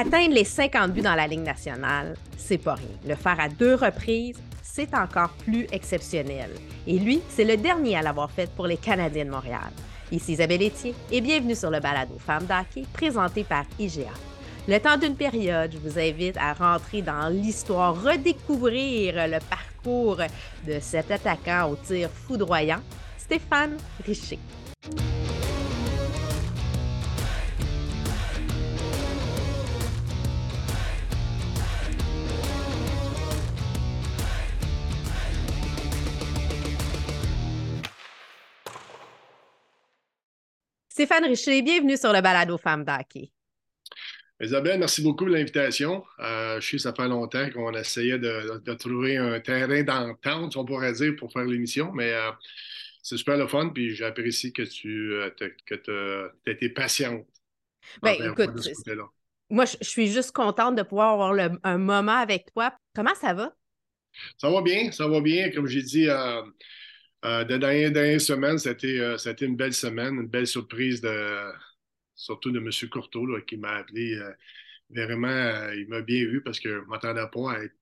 Atteindre les 50 buts dans la Ligue nationale, c'est pas rien. Le faire à deux reprises, c'est encore plus exceptionnel. Et lui, c'est le dernier à l'avoir fait pour les Canadiens de Montréal. Ici Isabelle Etier et bienvenue sur le balado Femmes d'hockey présenté par IGA. Le temps d'une période, je vous invite à rentrer dans l'histoire, redécouvrir le parcours de cet attaquant au tir foudroyant, Stéphane Richer. Stéphane Richer, bienvenue sur le balado Femmes d'Hockey. Isabelle, merci beaucoup de l'invitation. Euh, je sais ça fait longtemps qu'on essayait de, trouver un terrain d'entente, on pourrait dire, pour faire l'émission, mais euh, c'est super le fun, puis j'apprécie que tu euh, aies été patiente. Ben, écoute, moi, je suis juste contente de pouvoir avoir un moment avec toi. Comment ça va? Ça va bien, ça va bien. Comme j'ai dit, euh, de dernière, semaine, euh, c'était une belle semaine, une belle surprise de surtout de M. Courteau qui m'a appelé. Euh, vraiment, il m'a bien vu parce que je ne m'attendais pas à être,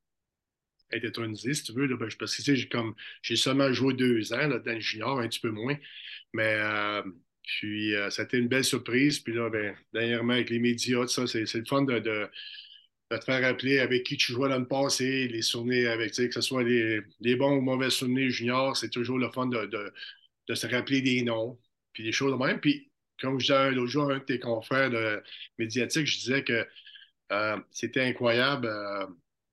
étonisé, si tu veux. Ben, parce que j'ai comme j'ai seulement joué deux ans dans le junior, un petit peu moins. Mais puis c'était une belle surprise. Puis là, ben, dernièrement, avec les médias, ça, c'est le fun de te faire rappeler avec qui tu jouais dans le passé, les souvenirs avec, que ce soit les, bons ou mauvais souvenirs juniors, c'est toujours le fun de, se rappeler des noms, puis des choses de même. Puis, comme je disais l'autre jour à un de tes confrères de médiatiques, je disais que euh, c'était incroyable euh,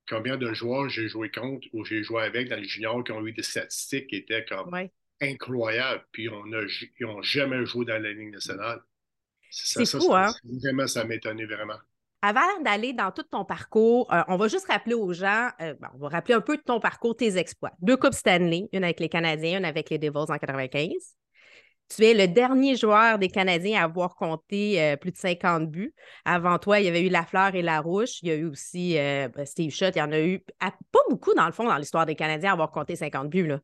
combien de joueurs j'ai joué contre ou j'ai joué avec dans les juniors qui ont eu des statistiques qui étaient comme incroyables, puis on ils n'ont jamais joué dans la Ligue nationale. C'est fou, hein? Vraiment, ça m'étonnait vraiment. Avant d'aller dans tout ton parcours, euh, on va juste rappeler aux gens, euh, on va rappeler un peu de ton parcours, tes exploits. Deux Coupes Stanley, une avec les Canadiens, une avec les Devils en 95. Tu es le dernier joueur des Canadiens à avoir compté euh, plus de 50 buts. Avant toi, il y avait eu Lafleur et Larouche. Il y a eu aussi ben, Steve Schutt. Il y en a eu pas beaucoup, dans le fond, dans l'histoire des Canadiens à avoir compté 50 buts. Là.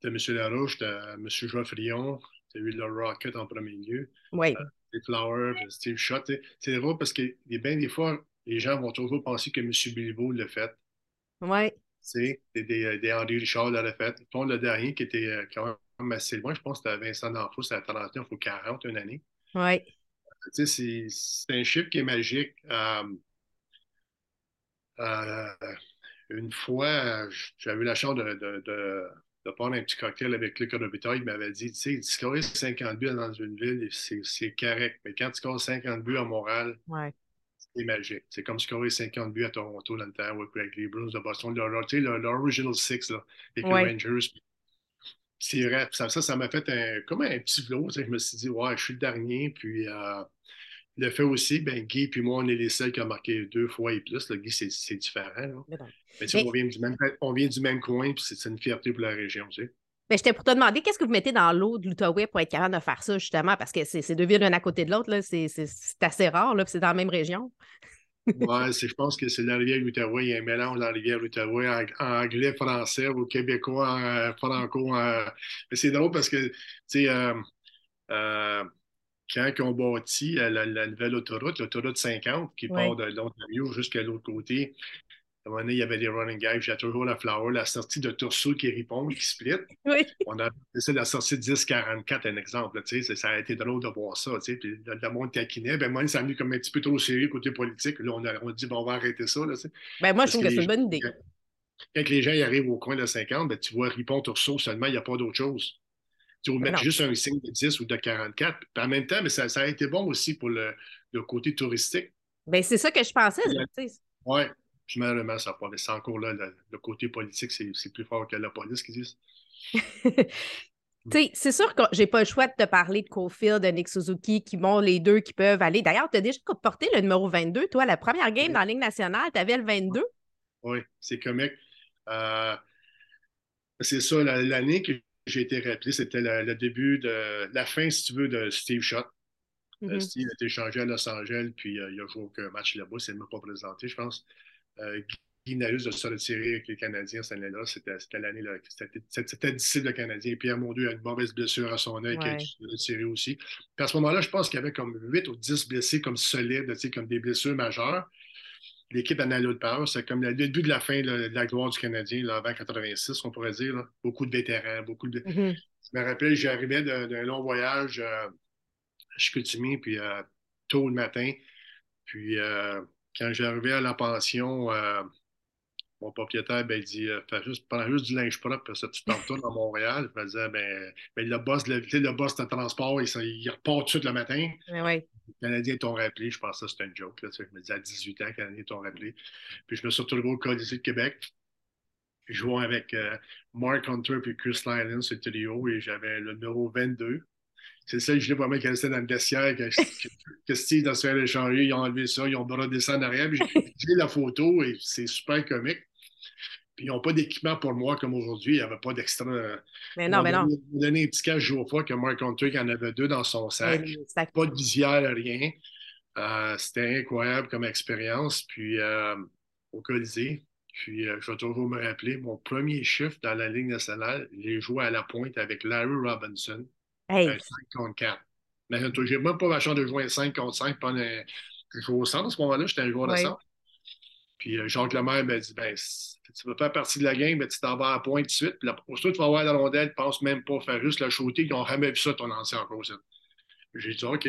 Tu as M. Larouche, tu as M. Joffrion, tu as eu le Rocket en premier lieu. Oui. Steve Flower, Steve Schott. C'est drôle parce que bien des fois, les gens vont toujours penser que M. Bilbo l'a fait. Oui. C'est des, des, Henri Richard l'a fait. Ton le dernier qui était euh, quand même assez loin, je pense que c'était Vincent D'Anfos, c'était à 39 ou 40 une année. Oui. C'est un chiffre qui est magique. Euh, euh, une fois, j'avais eu la chance de, de prendre un petit cocktail avec Luc Robitaille, il m'avait dit, tu sais, scorer 50 buts dans une ville, c'est correct. Mais quand tu scores 50 buts à Montréal, c'est magique. C'est comme scorer 50 buts à Toronto dans le temps avec les Bruins de Boston. L'original six, là, avec les Rangers. C'est vrai. Ça, ça m'a fait un, comme un petit flow. Je me suis dit, ouais, je suis le dernier. Puis, euh, le fait aussi, ben, Guy puis moi, on est les seuls qui ont marqué deux fois et plus. Le Guy, c'est différent. Mais, On, vient du même, on vient du même coin, puis c'est une fierté pour la région. Tu sais. Ben, j'étais pour te demander, qu'est-ce que vous mettez dans l'eau de l'Outaouais pour être capable de faire ça, justement? Parce que c'est deux villes l'un à côté de l'autre. C'est assez rare, là, c'est dans la même région. oui, je pense que c'est la rivière l'Outaouais. Il y a un mélange dans la rivière l'Outaouais en, anglais, français, ou québécois, en, euh, franco. Mais c'est drôle parce que, tu sais, euh, euh, quand ils ont bâti la, nouvelle autoroute, l'autoroute 50, qui part de l'Ontario jusqu'à l'autre côté, à un moment donné, il y avait des running gags. J'ai toujours la flower, la sortie de Tourceau qui répond, qui split. On a fait la sortie 10-44, un exemple. ça a été drôle de voir ça. Puis le, monde taquinait. Ben, moi, ça a mis comme un petit peu trop sérieux côté politique. Là, on a, on dit, bon, on va arrêter ça. Là, ben, moi, je trouve que, c'est une bonne idée. Quand, les gens y arrivent au coin de 50, ben, tu vois Ripon Tourceau seulement, il n'y a pas d'autre chose. Tu vas mettre juste un signe de 10 ou de 44. Puis en même temps, mais ça, a été bon aussi pour le, côté touristique. Bien, c'est ça que je pensais. Oui, malheureusement, ça pas. Mais c'est encore là, le, côté politique, c'est plus fort que la police qui dit. c'est sûr que j'ai pas le choix de te parler de Cofield, de Nick Suzuki, qui montrent les deux qui peuvent aller. D'ailleurs, tu as déjà porté le numéro 22. Toi, la première game dans la Ligue nationale, tu avais le 22. Oui, c'est comique. Euh, c'est ça, l'année que j'ai été rappelé, c'était le, début de la fin, si tu veux, de Steve Schott. Euh, mm-hmm. Steve a été changé à Los Angeles, puis euh, il a joué aucun match là-bas. Il ne m'a pas présenté, je pense. Euh, Guy de se retirer avec les Canadiens cette année-là. C'était l'année, c'était difficile le Canadien. Pierre Mondieu a une mauvaise blessure à son œil qui a retiré aussi. Puis à ce moment-là, je pense qu'il y avait comme 8 ou 10 blessés comme solides, comme des blessures majeures. L'équipe allait de part. C'est comme le début de la fin de la gloire du Canadien, là, avant 86, on pourrait dire. Beaucoup de vétérans, beaucoup de. Mm-hmm. Je me rappelle, j'arrivais d'un long voyage euh, à Chicoutimi, puis euh, tôt le matin. Puis euh, quand j'arrivais à la pension, mon propriétaire, ben, il dit euh, fais juste, prends juste du linge propre, parce que tu t'en retournes à Montréal. Je me disais ben, ben, le boss, le, le boss de transport, il, il, repart tout de suite le matin. Les Canadiens t'ont rappelé, je pensais que c'était une joke. Là, je me disais à 18 ans, les Canadiens t'ont rappelé. Puis je me suis retrouvé au Colisée de Québec. Je jouais avec euh, Mark Hunter et Chris Lyons, c'est trio, et j'avais le numéro 22. C'est ça, je l'ai vraiment qui restait dans le vestiaire, que, que Steve dans ce échanger, ils ont enlevé ça, ils ont brodé ça en arrière. J'ai la photo et c'est super comique. Puis ils n'ont pas d'équipement pour moi comme aujourd'hui. Il n'y avait pas d'extra. Mais non, mais non. Ils donné un petit cache jour fois que Mark Hunter en avait deux dans son sac. Pas de visière, rien. Euh, c'était incroyable comme expérience. Puis euh, au Colisée. Puis euh, je vais toujours me rappeler, mon premier chiffre dans la Ligue nationale, j'ai joué à la pointe avec Larry Robinson. Hey. 5 contre 4. Mais j'ai même pas ma chance de jouer 5 contre 5 pendant. Je jouais au centre à ce moment-là, j'étais un joueur de centre. Puis Jacques Lemaire m'a dit ben, tu vas faire partie de la game, mais tu t'en vas à point de suite. Puis là, ça, tu vas avoir la rondelle, pense même pas faire juste la shooter. Ils n'ont jamais vu ça, ton ancien encore. J'ai dit OK.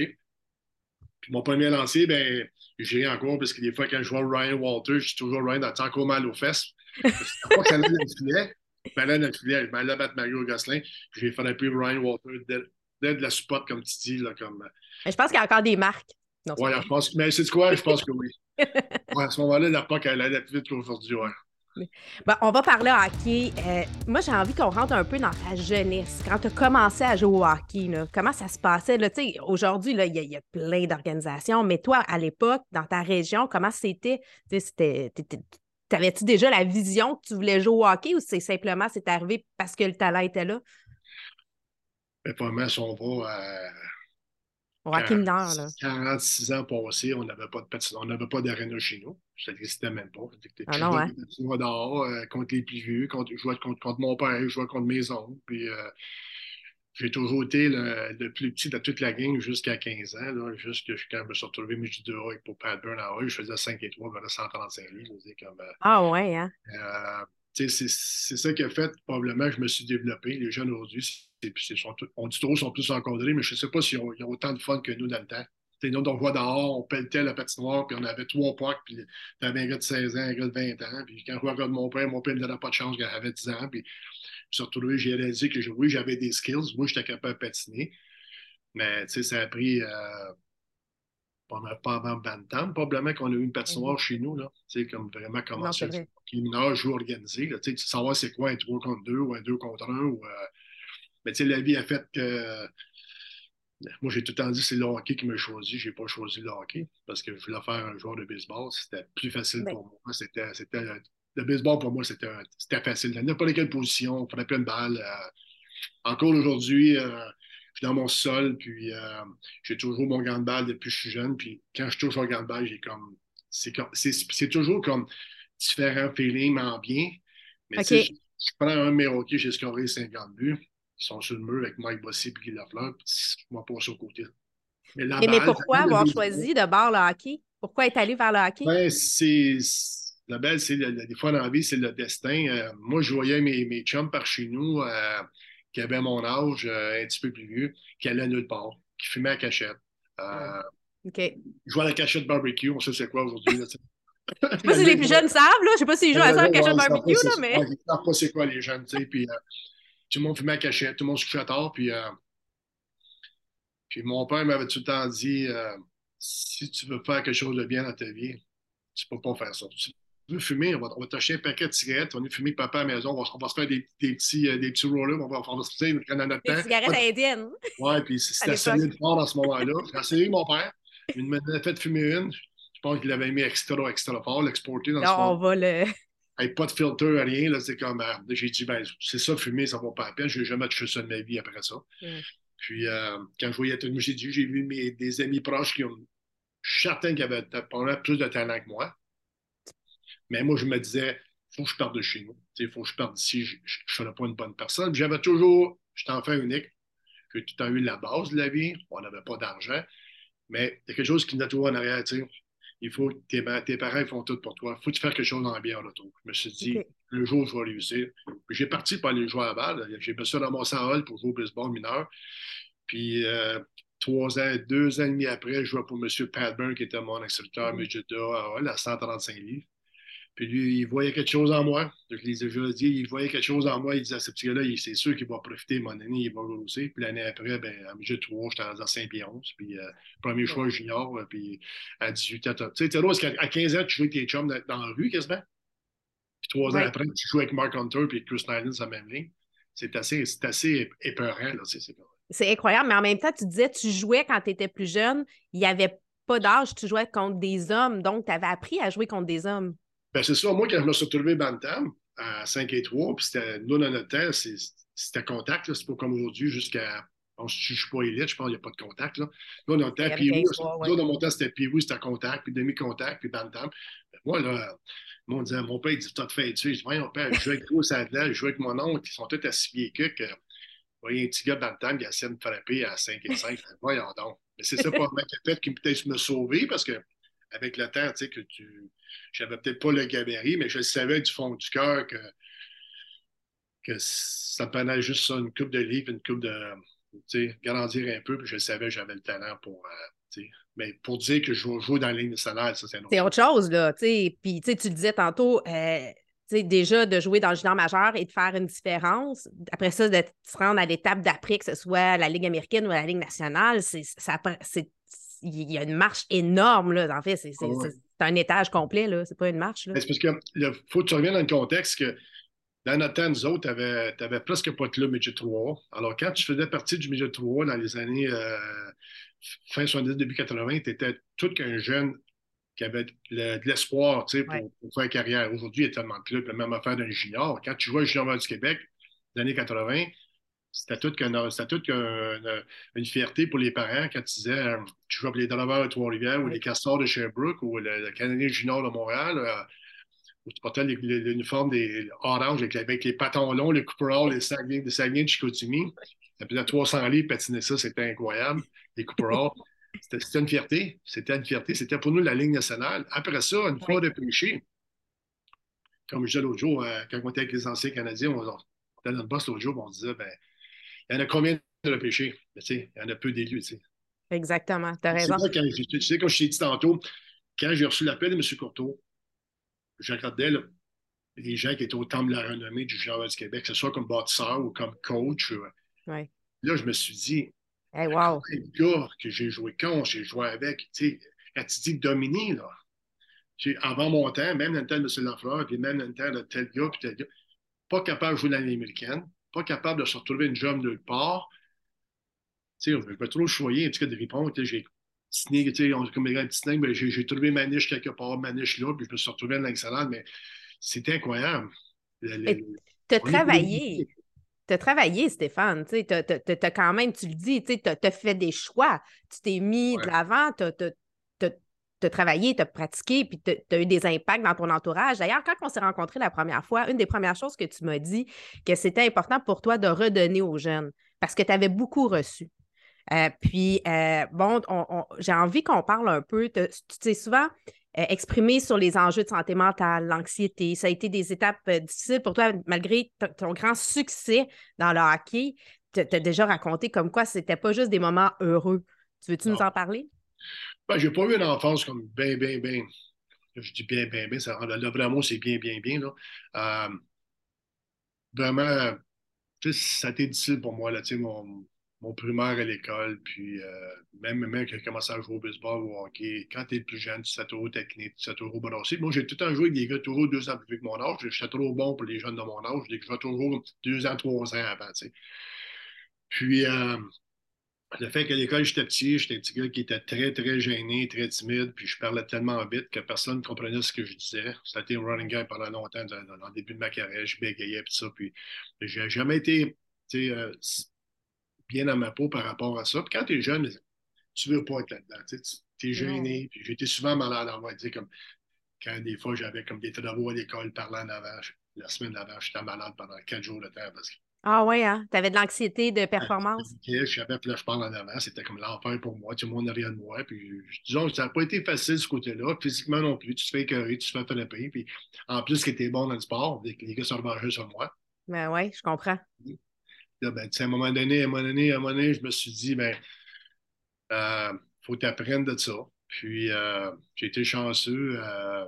Puis mon premier lancé, ben, j'ai encore, parce que des fois, quand je vois Ryan Walter, je dis toujours Ryan, t'as encore mal aux fesses? Pas que ça allait dans le filet. Mais là, dans le filet, je m'allais battre Mario Gosselin. J'ai fait un peu Ryan Walter dès, de la support, comme tu dis. Là, comme... Je pense qu'il y a encore des marques. Oui, je pense. Mais c'est quoi? Je pense que oui. ouais, à ce moment-là, la POC, elle allait plus vite qu'aujourd'hui. Ouais. Ben, on va parler hockey. Euh, moi, j'ai envie qu'on rentre un peu dans ta jeunesse. Quand tu as commencé à jouer au hockey, comment ça se passait? Aujourd'hui, il y, a plein d'organisations, mais toi, à l'époque, dans ta région, comment c'était? T'avais-tu déjà la vision que tu voulais jouer au hockey ou c'est simplement c'est arrivé parce que le talent était là? Mais pas mal, on va à 46 ans passés, on n'avait pas de on n'avait pas d'aréna chez nous. Ça n'existait même pas. Ah non, hein? dehors, euh, contre les plus vieux, contre, je jouais contre, mon père, je jouais contre mes oncles. Puis euh, j'ai toujours été le, plus petit de toute la gang jusqu'à 15 ans. Là, jusqu'à quand je me suis retrouvé du 2 pour Pat Burn à je faisais 5 et 3, j'avais 135 livres. Comme, euh, ah ouais, hein? c'est ça qui a fait, probablement, je me suis développé. Les jeunes aujourd'hui, on dit trop, sont plus encadrés, mais je ne sais pas s'ils ont, ont, autant de fun que nous dans le temps. nous, on voit dehors, on pelletait la patinoire, puis on avait trois pocs, puis tu avais un gars de 16 ans, un gars de 20 ans. Puis quand je regarde mon père, mon père ne me donnait pas de chance quand j'avais 10 ans. Puis surtout, j'ai réalisé que oui, j'avais des skills. Moi, j'étais capable de patiner. Mais ça a pris. Euh, pas avant Bantam, probablement qu'on a eu une patinoire mm-hmm. chez nous, là, comme vraiment commencer. Jeu organisé, là, tu sais, savoir c'est quoi un 3 contre 2 ou un 2 contre 1. Ou, euh... Mais tu sais, la vie a fait que. Moi, j'ai tout le temps dit que c'est le hockey qui m'a choisi. Je n'ai pas choisi le hockey parce que je voulais faire un joueur de baseball. C'était plus facile pour moi. C'était, le baseball, pour moi, c'était, facile. Dans n'importe quelle position, on frapper une balle. Euh... encore aujourd'hui, euh dans mon sol, puis euh, j'ai toujours mon gant de balle depuis que je suis jeune. Puis quand je touche au gant de balle, j'ai comme. C'est toujours comme différents feelings, mais bien. Mais je, je, prends un numéro qui j'ai scoré 50 buts. Ils sont sur le mur avec Mike Bossy et Guy Lafleur. Je m'en passe au côté. Mais, mais pourquoi avoir choisi de bord le hockey? Pourquoi être allé vers le hockey? Ben, c'est. La belle, c'est des fois dans la vie, c'est le destin. Euh, moi, je voyais mes, mes chums par chez nous. Euh, qui avait mon âge, euh, un petit peu plus vieux, qui allait nulle part, qui fumait à cachette. Euh, OK. Jouait à la cachette barbecue, on sait c'est quoi aujourd'hui. Je sais pas si les plus jeunes savent, là. Je sais pas s'ils jouent à ça, la cachette barbecue, là, mais. Ils ne savent pas c'est quoi les jeunes, tu sais. Puis tout le monde fumait à cachette, tout le monde se couchait tard. Puis, puis mon père m'avait tout le temps dit si tu veux faire quelque chose de bien dans ta vie, tu ne peux pas faire ça veux fumer, on va, on va t'acheter un paquet de cigarettes, on va fumer papa à la maison, on va, on va se faire des, des, petits, euh, des petits rollers, on va, on va se faire dans notre temps. Des cigarettes indiennes. Ouais, puis c'était solide fort à ce moment-là. J'ai essayé mon père, il m'a fait fumer une. Je pense qu'il l'avait mis extra, extra fort, l'exporter dans non, ce on va le. Avec pas de filtre, rien, là, c'est comme. Euh, j'ai dit, ben, c'est ça, fumer, ça vaut pas la peine. Je n'ai jamais touché ça de ma vie après ça. Puis, euh, quand je voyais tout j'ai dit, j'ai vu mes, des amis proches qui ont. Je suis certain qu'ils avaient plus de talent que moi. Mais moi, je me disais, il faut que je parte de chez nous. Il faut que je parte d'ici. Je ne serais pas une bonne personne. J'avais toujours, j'étais enfant unique. J'ai tout le temps eu la base de la vie. On n'avait pas d'argent. Mais il y a quelque chose qui nous toujours en arrière. Il faut tes, tes parents font tout pour toi. Il faut que tu fasses quelque chose dans la bien retour. Je me suis dit, le jour où je vais réussir. J'ai parti pour aller jouer à la balle. J'ai mis ça dans mon sang pour jouer au baseball mineur. Puis euh, trois ans, deux ans et demi après, je jouais pour M. Padburn, qui était mon instructeur, mm -hmm. à 135 livres. Puis lui, il voyait quelque chose en moi. Je l'ai déjà dit, il voyait quelque chose en moi. Il disait à ce petit-là, c'est sûr qu'il va profiter, mon année, il va grossir. Puis l'année après, ben, à midget 3, j'étais à Saint-Pierre. Puis euh, premier choix junior. Euh, puis à 18 ans, tu sais, parce qu'à 15 ans, tu jouais avec tes chums dans, la rue quasiment. Puis trois ans après, tu joues avec Mark Hunter puis Chris Nyland sur la même ligne. C'est assez, assez épeurant, là. C'est incroyable, mais en même temps, tu disais, tu jouais quand tu étais plus jeune, il n'y avait pas d'âge, tu jouais contre des hommes, donc tu avais appris à jouer contre des hommes. Ben, c'est ça. Moi, quand je me suis retrouvé Bantam à 5 et 3, puis c'était, nous, dans notre temps, c'était contact. C'est pas comme aujourd'hui, jusqu'à. je ne suis pas élite, je pense qu'il n'y a pas de contact. Là. Nous, dans notre temps, ouais. dans mon temps, c'était puis c'était contact, puis demi-contact, puis Bantam. Ben, moi, là, mon, disait, mon père, il dit, t'as fait tu sais, mon père, je joue avec toi, ça je joue avec mon oncle, ils sont tous à six pieds que. Vous voyez un petit gars Bantam qui essaie de me frapper à 5 et 5. Voyons donc. Mais c'est ça, pas fait qui peut-être me sauver parce que avec le temps, tu sais, que tu. J'avais peut-être pas le gabarit, mais je savais du fond du cœur que, que ça prenait juste ça, une coupe de livres, une coupe de. Tu sais, grandir un peu, puis je savais que j'avais le talent pour. Euh, mais pour dire que je vais jouer dans la ligne nationale, ça, c'est autre, c'est autre chose, là. Tu sais, puis tu le disais tantôt, euh, déjà de jouer dans le junior majeur et de faire une différence. Après ça, de se rendre à l'étape d'après, que ce soit la Ligue américaine ou la Ligue nationale, c'est, il y a une marche énorme, là. En fait, c'est, un étage complet, là. C'est pas une marche, là. C'est parce que faut que tu reviennes dans le contexte que dans notre temps, nous autres, tu n'avais presque pas de club Midget 3. Alors, quand tu faisais partie du Midget 3 dans les années euh, fin 70, début 80, tu étais tout qu'un jeune qui avait de l'espoir pour, pour, faire carrière. Aujourd'hui, il y a tellement de clubs, la même affaire d'un junior. Quand tu vois le junior du Québec, les années 80, c'était tout qu'une une fierté pour les parents quand tu disais euh, tu joues pour les Dollars de Trois-Rivières ou les Castors de Sherbrooke ou le, Canadien junior de Montréal. Euh, où tu portais l'uniforme des orange avec, avec, les patons longs, les couperolles, les saguenay, les saguenay de Chicoutimi. Ça faisait 300 livres patiner ça, c'était incroyable. Les couperolles. C'était une fierté. C'était une fierté. C'était pour nous la ligne nationale. Après ça, une fois de péché, comme je disais l'autre jour, euh, quand on était avec les anciens Canadiens, on, était dans le boss l'autre jour, on disait, ben, il y en a combien de péchés? Ben, il y en a peu d'élus. Exactement, tu as raison. tu sais, comme je t'ai dit tantôt, quand j'ai reçu l'appel de M. Courteau, je regardais les gens qui étaient au temple de la renommée du genre du Québec, que ce soit comme bâtisseur ou comme coach. Euh, ouais. Là, je me suis dit, Hey, wow. gars que j'ai joué contre, j'ai joué avec, tu sais, quand tu dis dominer, là, avant mon temps, même dans le temps de M. Lafleur, puis même dans le temps de tel gars, puis tel gars, pas capable de jouer dans l'américaine, pas capable de se retrouver une job de part. Tu sais, je peux trop choyer, en tout cas, de répondre. J'ai signé, tu sais, comme gars petit mais j'ai trouvé ma niche quelque part, ma niche là, puis je me suis retrouvé dans l'excellence, mais c'était incroyable. Tu as travaillé tu as travaillé, Stéphane. Tu as, quand même, tu le dis, tu as, fait des choix. Tu t'es mis de l'avant, tu as, travaillé, tu as pratiqué, puis tu as eu des impacts dans ton entourage. D'ailleurs, quand on s'est rencontrés la première fois, une des premières choses que tu m'as dit, que c'était important pour toi de redonner aux jeunes parce que tu avais beaucoup reçu. Euh, puis, euh, bon, j'ai envie qu'on parle un peu. Tu sais, souvent, euh, exprimer sur les enjeux de santé mentale, l'anxiété. Ça a été des étapes difficiles pour toi, malgré ton grand succès dans le hockey. Tu as déjà raconté comme quoi c'était pas juste des moments heureux. Tu veux-tu nous en parler? Ben, j'ai pas eu une enfance comme bien, bien, bien. Je dis bien, bien, bien. Ça, là, vraiment, c'est bien, bien, bien. Là. Euh, vraiment, ça a été difficile pour moi. Là, mon, mon primaire à l'école, puis euh, même même quand j'ai commencé à jouer au baseball ou au hockey, quand tu es plus jeune, tu sais toujours technique, tu sais toujours aussi. Moi, j'ai tout le temps joué avec des gars toujours deux ans plus vieux que mon âge. J'étais trop bon pour les jeunes de mon âge. Je jouais toujours deux ans, trois ans avant, tu sais. Puis, euh, le fait qu'à l'école, j'étais petit, j'étais un petit gars qui était très, très gêné, très timide, puis je parlais tellement vite que personne ne comprenait ce que je disais. C'était un running game pendant longtemps, dans, le début de ma carrière, je bégayais, puis ça. Puis, j'ai jamais été, euh, bien dans ma peau par rapport à ça. Puis quand tu es jeune, tu ne veux pas être là-dedans. Tu es gêné. Puis j'étais souvent malade, on va dire. Comme... quand des fois j'avais comme des travaux à l'école parlant en avant, la semaine d'avant, j'étais malade pendant quatre jours de temps parce que ah ouais, hein? Tu avais de l'anxiété de performance? Je savais, là, je parle en avant. C'était comme l'enfer pour moi. Tout le monde rien de moi. Puis, disons, ça n'a pas été facile ce côté-là. Physiquement non plus. Tu te fais écœurer, tu te fais frapper. Puis, en plus, que tu es bon dans le sport, les gars sont revengés sur moi. Ben oui, je comprends. Là, ben, à un moment donné, à un moment donné, à un moment donné, je me suis dit, ben, euh, faut t'apprendre de ça. Puis, euh, j'ai été chanceux. Euh,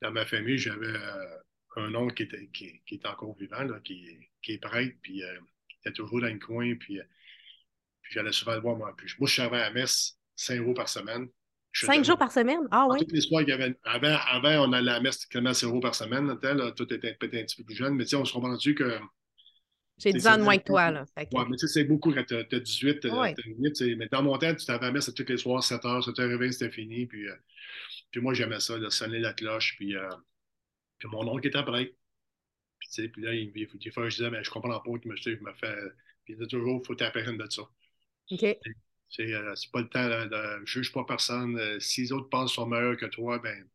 dans ma famille, j'avais euh, un oncle qui, était, qui, qui est encore vivant, là, qui, qui, est prêtre, puis euh, qui était toujours dans le coin, puis, euh, puis j'allais souvent le voir, moi. Puis, moi, je servais à la messe cinq jours par semaine. cinq jours par semaine? Ah oui? Toutes les soirs, il y avait, avant, avant, on allait à la messe quasiment cinq jours par semaine. Là, tout était peut-être un petit peu plus jeune, mais on se comprend dessus que. J'ai 10 ans de moins que toi. Là, Ouais, mais tu sais, c'est beaucoup quand tu as, 18, tu as 8. Mais dans mon temps, tu t'avais à messe tous les soirs, 7 h, 7h20, c'était fini. Puis, euh, puis moi, j'aimais ça, de sonner la cloche. Puis, euh, puis mon oncle était prêt. Puis, tu sais, puis là, il, des fois, je disais, mais je comprends pas qu'il me, me fait. Puis il disait toujours, il faut t'apprendre de ça. OK. Euh, c'est pas le temps, de, de juge pas personne. Euh, si les autres pensent sont meilleurs que toi, ben,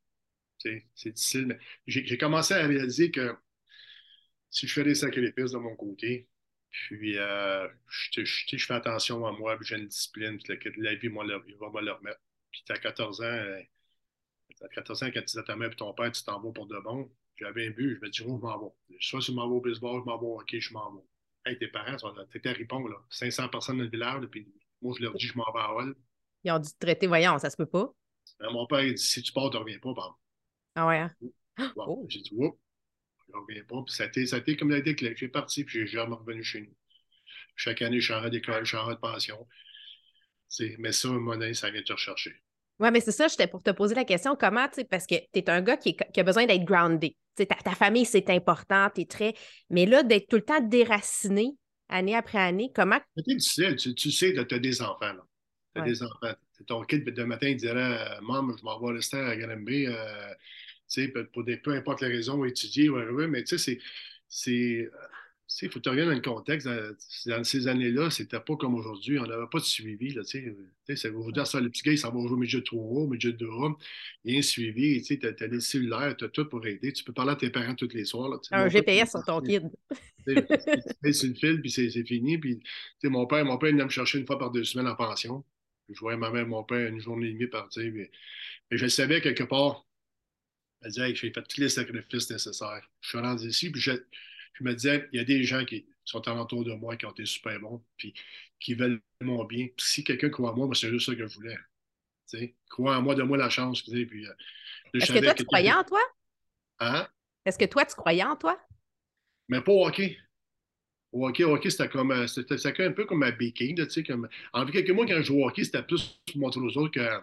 c'est difficile. Mais j'ai commencé à réaliser que si je fais des sacrifices de mon côté, puis euh, je, je, fais attention à moi, puis j'ai une discipline, puis la, vie, moi, il va me le remettre. Puis as 14 ans, à 14 ans, quand tu disais à ta mère et ton père, tu t'en vas pour de bon, j'avais un but, je me dis, oh, je m'en vais. Soit je m'en vais au baseball, je m'en vais au hockey, je m'en vais. Hey, tes parents, t'étais à Ripon, là. 500 personnes dans le village, puis moi, je leur dis, je m'en vais à Hall. Ils ont dû te traiter, voyons, ça se peut pas. Euh, mon père, il dit, si tu pars, tu ne reviens pas, par Ah ouais, hein? oh. J'ai dit, oups, je ne reviens pas. Puis ça a été, ça a été comme la déclic. J'ai parti, puis j'ai jamais revenu chez nous. Chaque année, je changeais d'école, je changeais de pension. Mais ça, monnaie, ça vient te rechercher. Oui, mais c'est ça, j'étais pour te poser la question, comment, tu sais, parce que tu es un gars qui, a besoin d'être grounded. Ta, ta, famille, c'est important, tu es très. Mais là, d'être tout le temps déraciné, année après année, comment? C'est difficile, tu, tu sais, tu as des enfants, là. Tu as des enfants. Ton kid, de matin, il dirait euh, Maman, je m'en vais rester à Granby, euh, tu sais, pour des, peu importe la raison, étudier, ouais, ouais, mais tu sais, c'est il faut te regarder dans le contexte. Dans, ces années-là, c'était pas comme aujourd'hui. On n'avait pas de suivi. Là, aujourd'hui, ça, le petit gars, il s'en va jouer au midget 3, midget 2 Il y a un suivi. Tu as, des cellulaires, tu as tout pour aider. Tu peux parler à tes parents tous les soirs. Là, un GPS sur ton kid. C'est le fil, puis c'est fini. Puis, mon père, mon père, il venait me chercher une fois par deux semaines en pension. Je voyais ma mère mon père une journée et demie partir. Mais, mais je savais quelque part. Elle disait, j'ai fait tous les sacrifices nécessaires. Je suis rendu ici, puis je, me disais, il y a des gens qui sont alentour de moi qui ont été super bons, puis qui veulent mon bien. Puis si quelqu'un croit en moi, moi c'est juste ça que je voulais. sais, crois en moi, donne-moi la chance. Puis, euh, Est-ce que toi, tu croyais en toi? Hein? Est-ce que toi, tu croyais en toi? Mais pas au hockey. Au hockey, hockey c'était comme euh, c'était un peu comme un baking. Tu sais, comme... En quelques mois, quand je jouais au hockey, c'était plus pour montrer aux autres que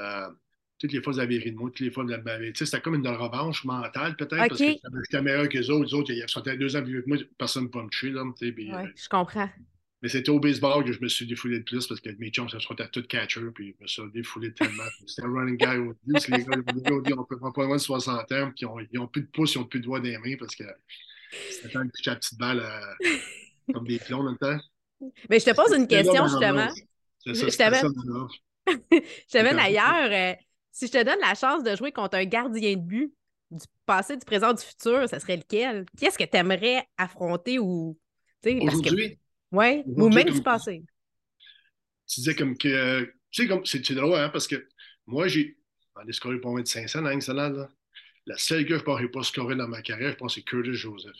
euh, toutes les fois, vous avez ri de moi, toutes les fois, vous avez. Tu sais, c'était comme une revanche mentale, peut-être, parce que j'étais meilleur que les autres. Les autres, ils sont deux ans plus vieux que moi, personne ne peut me tuer. Là, puis, ouais, euh, je comprends. Mais c'était au baseball que je me suis défoulé de plus parce que mes chums, ça se à tout catcher, puis je me suis défoulé tellement. C'était un running guy au début, parce que les gars, ils ont pas loin de 60 ans, puis ils n'ont plus de pouce, ils n'ont plus de doigts dans les mains parce que c'était même la petite balle euh, comme des pions dans le temps. Mais je te pose une question, justement. C'est ça, je t'amène je t'amène ailleurs. Euh, si je te donne la chance de jouer contre un gardien de but du passé, du présent, du futur, ce serait lequel? Qui est-ce que tu aimerais affronter ou. Aujourd'hui? Oui, ou même du passé. Tu disais comme que. Tu sais, comme c'est drôle, hein, parce que moi, j'ai. On a scoré pour moins de 500 dans la là. La seule que je n'aurais pas scoré dans ma carrière, je pense, c'est Curtis Joseph.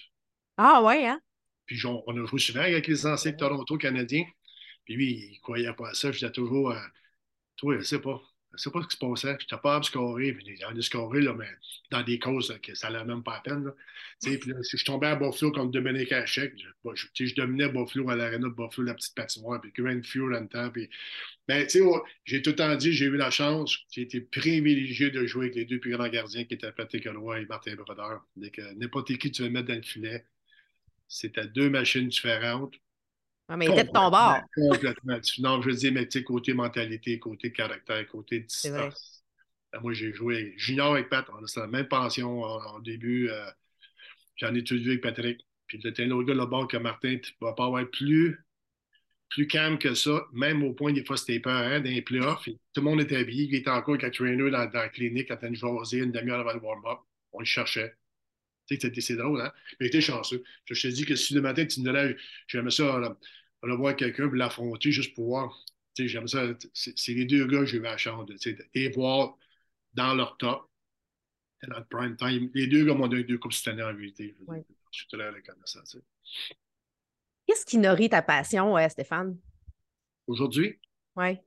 Ah ouais, hein? Puis on, a joué souvent avec les anciens de Toronto canadiens. Puis lui, il ne croyait pas à ça. Je disais toujours, euh, toi, je sais pas, je ne sais pas ce qui se passait. J'étais pas à scorer. Puis j'en ai scoré, là, mais dans des causes que ça n'allait même pas à peine. Là. Si je tombais à Buffalo contre Dominique Hachek, je, je, je, dominais Buffalo à l'aréna de Buffalo, la petite patinoire, puis Grand Fuel en temps. Puis... Ben, j'ai tout le temps dit, j'ai eu la chance, j'ai été privilégié de jouer avec les deux plus grands gardiens qui étaient Patrick Roy et Martin Brodeur. N'importe qui tu veux mettre dans le filet, c'était deux machines différentes. Ah, mais il était de ton bord. Complètement. Non, je veux dire, mais tu sais, côté mentalité, côté caractère, côté distance. Ben, moi, j'ai joué junior avec Pat. On a la même pension en, début. Euh, j'en ai tout vu avec Patrick. Puis, était un autre gars là-bas que Martin, tu vas pas avoir plus, plus calme que ça, même au point des fois c'était peur, hein, dans les playoffs. Tout le monde était habillé, il était encore avec un trainer dans, dans la clinique il jouait une demi-heure avant le warm-up. On le cherchait. Tu sais, c'est drôle, hein? Mais il était chanceux. Je te dis que si le matin, tu me donnais, j'aimais ça, aller voir quelqu'un et l'affronter juste pour voir. J'aime ça. C'est les deux gars que j'ai eu la chance de, et voir dans leur top, dans le prime time. Les deux gars m'ont donné deux coupes cette année en vérité. Je suis l'heure ça. Qu'est-ce qui nourrit ta passion, euh, Stéphane? Aujourd'hui? Oui.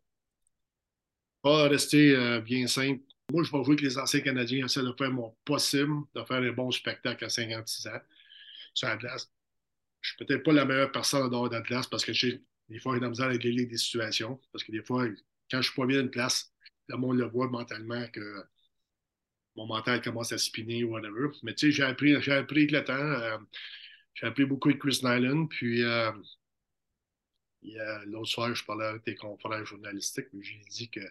Pas rester euh, bien simple. Moi, je vais jouer avec les anciens Canadiens, essayer de faire mon possible, de faire un bon spectacle à 56 ans sur la glace. Je suis peut-être pas la meilleure personne en dehors de la glace parce que des fois, j'ai de la misère à régler des situations. Parce que des fois, quand je suis pas bien une place, le monde le voit mentalement que mon mental commence à spinner ou whatever. Mais tu sais, j'ai appris, j'ai appris avec le temps. Euh, j'ai appris beaucoup avec Chris Nyland. Puis, euh, l'autre soir, je parlais avec des confrères journalistiques, j'ai dit que.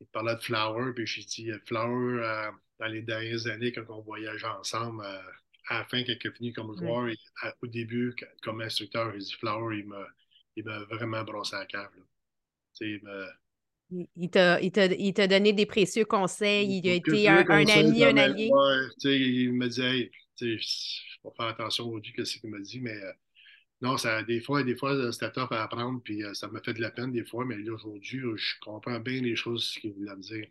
Il parlait de Flower, puis j'ai dit Flower, euh, dans les dernières années, quand on voyageait ensemble, euh, à la fin, quand il a fini comme joueur, au début, comme instructeur, j'ai dit Flower, il m'a, il m'a vraiment brossé la cave. Il, me... il, t'a, il, t'a, donné des précieux conseils, il a été un, ami, un allié. Ouais, il me disait, hey, je vais faire attention aujourd'hui, qu'est-ce qu'il m'a dit, mais euh, non, ça, des fois, des fois, c'était top à apprendre, puis euh, ça m'a fait de la peine des fois, mais aujourd'hui, je comprends bien les choses qu'il voulait me dire.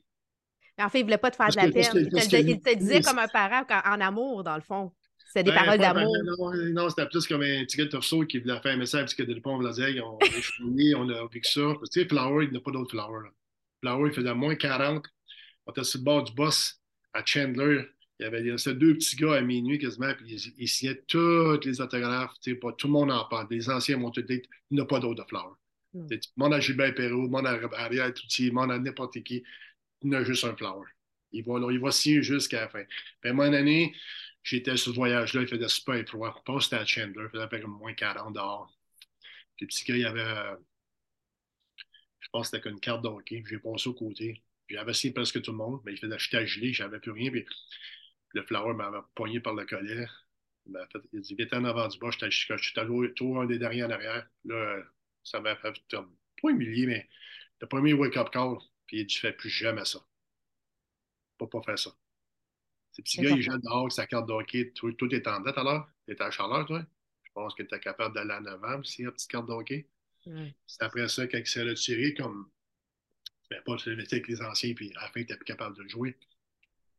En fait, il ne voulait pas te faire de la peine. il, te, disait comme un parent en, amour, dans le fond. C'était des ben, paroles d'amour. Non, non c'était plus comme un petit torso qui voulait faire un message, petit gars de pont, on l'a dit, on est chouillé, on a vécu ça. Tu sais, Flower, il n'y a pas d'autre Flower. Flower, il faisait moins 40. On était sur le bord du boss à Chandler. Il y avait deux petits gars à minuit quasiment, puis ils, signaient tous les autographes. Pas, tout le monde en parle. Les anciens m'ont tout dit il n'y a pas d'autre de fleurs. Mm. Monde a Gilbert Perrault, monde a Ariel Toutier, monde a n'importe qui. Il y a juste un flower. Il va, il va signer jusqu'à la fin. Puis, moi, une année, j'étais sur ce voyage-là, il faisait super froid. Pas c'était à Chandler, il faisait à peu près moins 40 dehors. Puis, le petit gars, il avait, je pense que c'était une carte d'hockey. J'ai passé au côté. J'avais signé presque tout le monde, mais il faisait acheter à gelé, j'avais plus rien. Puis, le flower m'avait poigné par le collet. Il m'a fait, il dit, viens en avant du bas, je suis allé tout un des derniers en arrière. Là, ça m'a fait, pas humilié, mais le premier wake-up call, puis il dit, fais plus jamais ça. Pas pas faire ça. Ces petits gars, ils jouent dehors avec sa carte de hockey. Tout, tout est en dette alors. Tu étais à Charlotte, toi? Je pense que tu étais capable d'aller à novembre s'il y a une petite carte de hockey. C'est après ça, quand il s'est retiré, comme. Ben, pas se avec les anciens, puis à la fin, tu plus capable de jouer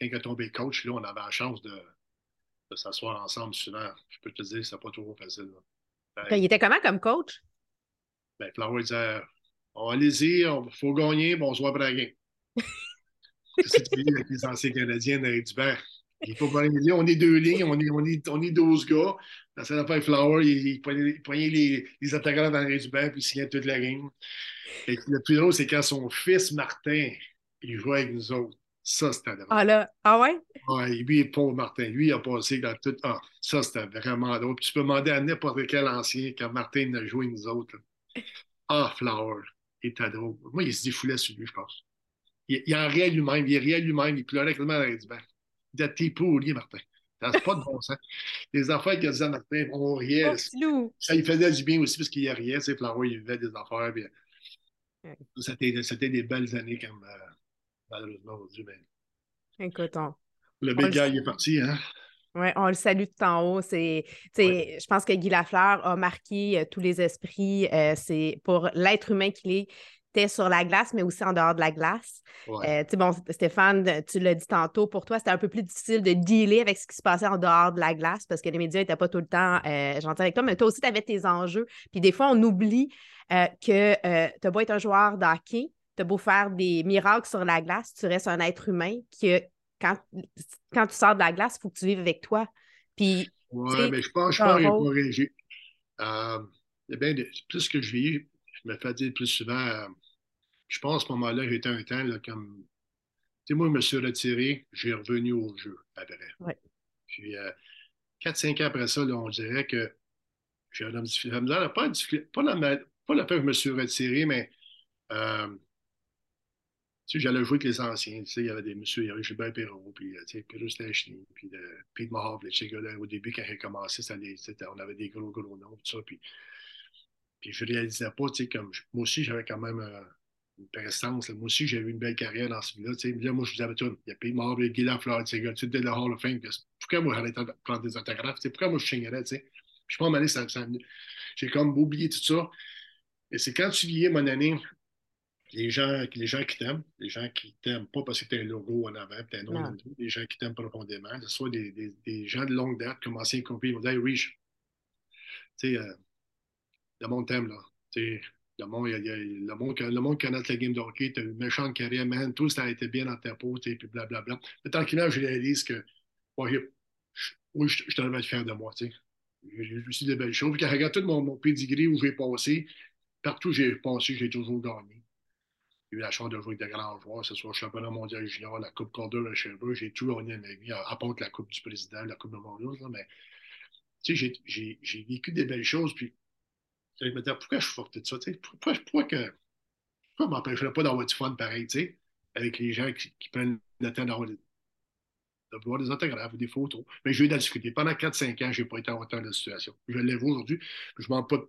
quand il est tombé coach, là, on avait la chance de, de s'asseoir ensemble souvent. Je peux te dire, c'est pas toujours facile. Il était comment comme coach? Ben, Flower disait oh, Allez-y, il faut gagner, bon, on se voit après avec les anciens Canadiens derrière du banc. Il faut gagner. On est deux lignes, on est, on est, on est 12 gars. La seule affaire, Flower, il, il poignait, les, les attaquants dans du banc, puis il signait toute la game. Et le plus drôle, c'est quand son fils Martin, il jouait avec nous autres. Ça, c'était drôle. Ah là, ah ouais? Ouais, lui, Paul Martin, lui, il a passé dans tout. Ah, ça, c'était vraiment drôle. Puis tu peux demander à n'importe quel ancien quand Martin a joué nous autres. Ah, Flower, il était drôle. Moi, il se défoulait sur lui, je pense. Il, il en riait lui-même, il riait lui-même, il pleurait tellement dans du banc. Il était t'es pourri, Martin. Ça pas de bon sens. Les affaires qu'il disait Martin, on riait. Oh, ça lui faisait du bien aussi parce qu'il riait. Sais, Flower, il vivait des affaires. Puis... C'était des belles années comme. Euh, malheureusement aujourd'hui. Ben, Écoute, le big guy est parti, hein? Oui, on le salue tout en haut. C'est, Je pense que Guy Lafleur a marqué euh, tous les esprits. Euh, c'est pour l'être humain qu'il était sur la glace, mais aussi en dehors de la glace. Euh, bon, Stéphane, tu l'as dit tantôt, pour toi, c'était un peu plus difficile de dealer avec ce qui se passait en dehors de la glace parce que les médias n'étaient pas tout le temps gentils avec toi, mais toi aussi, tu avais tes enjeux. Puis des fois, on oublie que tu as beau être un joueur d'hockey, tu beau faire des miracles sur la glace, tu restes un être humain qui, quand, quand tu sors de la glace, il faut que tu vives avec toi. Puis, oui, mais je pense, je pense. Euh, bien, plus que je vis, je me fais dire plus souvent, euh, je pense à ce moment-là, j'étais un temps là, comme. Tu sais, moi, je me suis retiré, j'ai revenu au jeu après. Ouais. Puis, euh, 4-5 ans après ça, là, on dirait que j'ai la misère, pas, pas, la, pas la fait que je me suis retiré, mais euh, j'allais jouer avec les anciens. Il y avait des messieurs, il y avait Gilbert Perrault, puis euh, sais, Pedro Stachny, puis euh, Pete Mahavlich, ces gars-là. Au début, quand j'ai commencé, on avait des gros, gros noms, tout ça. Puis Puis je réalisais pas, tu sais, comme moi aussi, j'avais quand même euh, une prestance. Moi aussi, j'avais une belle carrière dans ce milieu-là. Tu sais, moi, je vous tout. Il y a Pete Marble, Guy Lafleur, sais, gars, tu sais, de la Hall of Fame. Pourquoi moi, j'allais prendre des autographes? Pourquoi moi, je chingerais, tu sais? Puis je pense, ça, ça j'ai comme oublié tout ça. Et c'est quand tu vieillis, mon année, les gens, les gens qui t'aiment, les gens qui t'aiment pas parce que tu as un logo en avant, tu as un nom en les gens qui t'aiment profondément, que ce soit des, des, des, gens de longue date comme anciens compris, ils vont dire Hey, Rich, tu sais, euh, le monde t'aime, là. Tu sais, le monde, y a, y a, le, monde, le monde connaît la game de hockey, tu as une méchante carrière, man, tout ça a été bien dans ta peau, tu sais, puis blablabla. Mais tranquillement, je réalise que, ouais, je, oui, je, je être fier de moi, tu sais. J'ai aussi des belles choses. Puis quand je regarde tout mon, mon pedigree où j'ai passé, partout où j'ai passé, j'ai toujours gagné. J'ai eu la chance de jouer avec de grands joueurs, que ce soit le championnat mondial junior, la Coupe Calder de Sherbrooke, j'ai tout gagné dans ma vie, à, part la Coupe du Président, la Coupe de Montréal, mais tu sais, j'ai vécu des belles choses, puis je me disais, pourquoi je suis fort de ça, pourquoi, pourquoi que, pourquoi je m'empêcherais pas d'avoir du fun pareil, tu sais, avec les gens qui, qui prennent le temps d'avoir de voir des autographes ou des photos. Mais j'ai eu de la. Pendant 4-5 ans, je n'ai pas été en autant de situation. Je l'ai vu aujourd'hui. Je ne manque pas de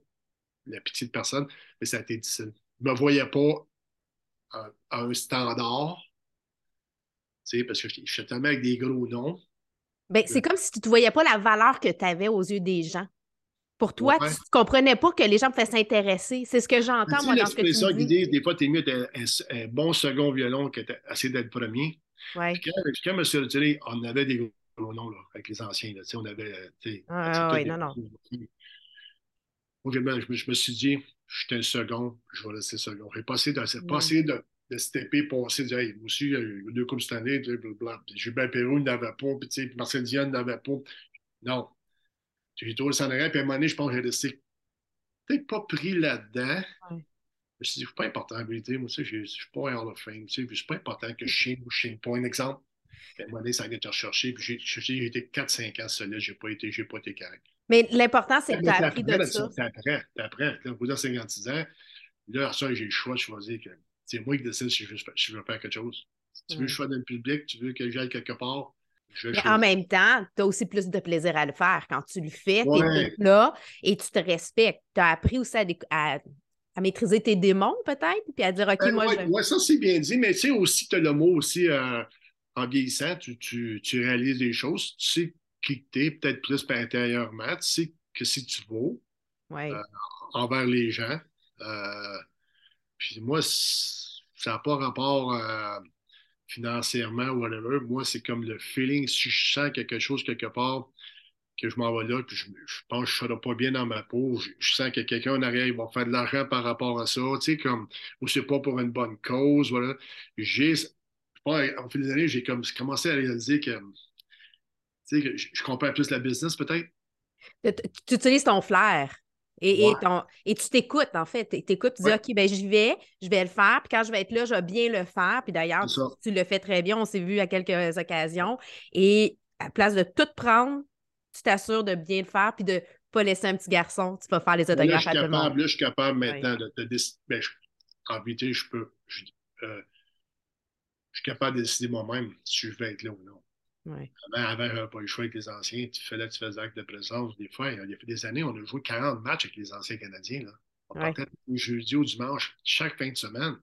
la pitié de personne, mais ça a été difficile. Je ne me voyais pas à, un standard, parce que je, suis tellement avec des gros noms. Ben, c'est comme si tu ne voyais pas la valeur que tu avais aux yeux des gens. Pour toi, tu ne comprenais pas que les gens pouvaient s'intéresser. C'est ce que j'entends, moi, dans ce que tu dis? Des fois, tu es mieux d'être un, un, bon second violon que d'essayer d'être premier. Ouais. Puis quand, quand je me suis retiré, on avait des gros noms là, avec les anciens. Là, on avait. Ah, oui, non, non. Moi, je, je, me suis dit, je suis un second, je vais laisser second. J'ai pas essayé de, pas essayé de, de stepper, passer, de dire, hey, moi aussi, il y a eu deux Coupes cette année, blablabla. Gilbert Perrault n'avait pas, puis, puis Marcel Dion n'avait pas. Non. J'ai trouvé ça en arrière, puis à un moment donné, je pense que j'ai laissé peut-être pas pris là-dedans. Ouais. Je me suis dit, c'est pas important en vérité. Moi, je ne suis pas un Hall of Fame. Tu sais, c'est pas important que je chine ou je chine pas. Un exemple. À un moment donné, ça a été recherché. Puis j'ai été 4-5 ans solide. Je n'ai pas, été, pas été correct. Mais l'important, c'est que tu as appris de ça. Tu apprends. Tu apprends. Là, vous dire 56 ans, là, ça, j'ai le choix de choisir que c'est moi qui décide si je veux, si je veux faire quelque chose. Si tu veux que je sois dans le public, tu veux que j'aille quelque part, mais en même temps, tu as aussi plus de plaisir à le faire. Quand tu le fais, tu es là et tu te respectes. Tu as appris aussi à, à, maîtriser tes démons, peut-être, puis à dire OK, euh, moi, ouais, je. Oui, ça, c'est bien dit, mais tu sais aussi, tu as le mot aussi euh, en vieillissant, tu, tu, tu, réalises des choses, tu sais qui tu es, peut-être plus par intérieurement, tu sais que si tu vaux ouais. euh, envers les gens. Euh, puis moi, ça n'a pas rapport financièrement ou whatever. Moi, c'est comme le feeling, si je sens quelque chose quelque part, que je m'en vais là, puis je, pense que je ne serai pas bien dans ma peau, je, sens que quelqu'un en arrière, il va faire de l'argent par rapport à ça, tu sais, comme, ou c'est pas pour une bonne cause, voilà. J'ai, en fait des années, j'ai comme, commencé à réaliser que, tu sais, je, je comprends plus la business, peut-être. Tu utilises ton flair. Et, et, ton, et, tu t'écoutes, en fait. Tu t'écoutes, tu dis, OK, ben j'y vais, je vais le faire. Puis quand je vais être là, je vais bien le faire. Puis d'ailleurs, tu, tu, le fais très bien. On s'est vu à quelques occasions. Et à place de tout prendre, tu t'assures de bien le faire puis de ne pas laisser un petit garçon. Tu vas faire les autographes à tout le monde. Là, je suis capable maintenant de te décider. Ben, en vérité, je peux. Je, euh, je suis capable de décider moi-même si je vais être là ou non. Ouais. Avant, avant pas le choix avec les anciens. Tu fais là, tu fais des actes de présence. Des fois, il y a des années, on a joué 40 matchs avec les anciens Canadiens. Là. On ouais. partait du jeudi au dimanche, chaque fin de semaine.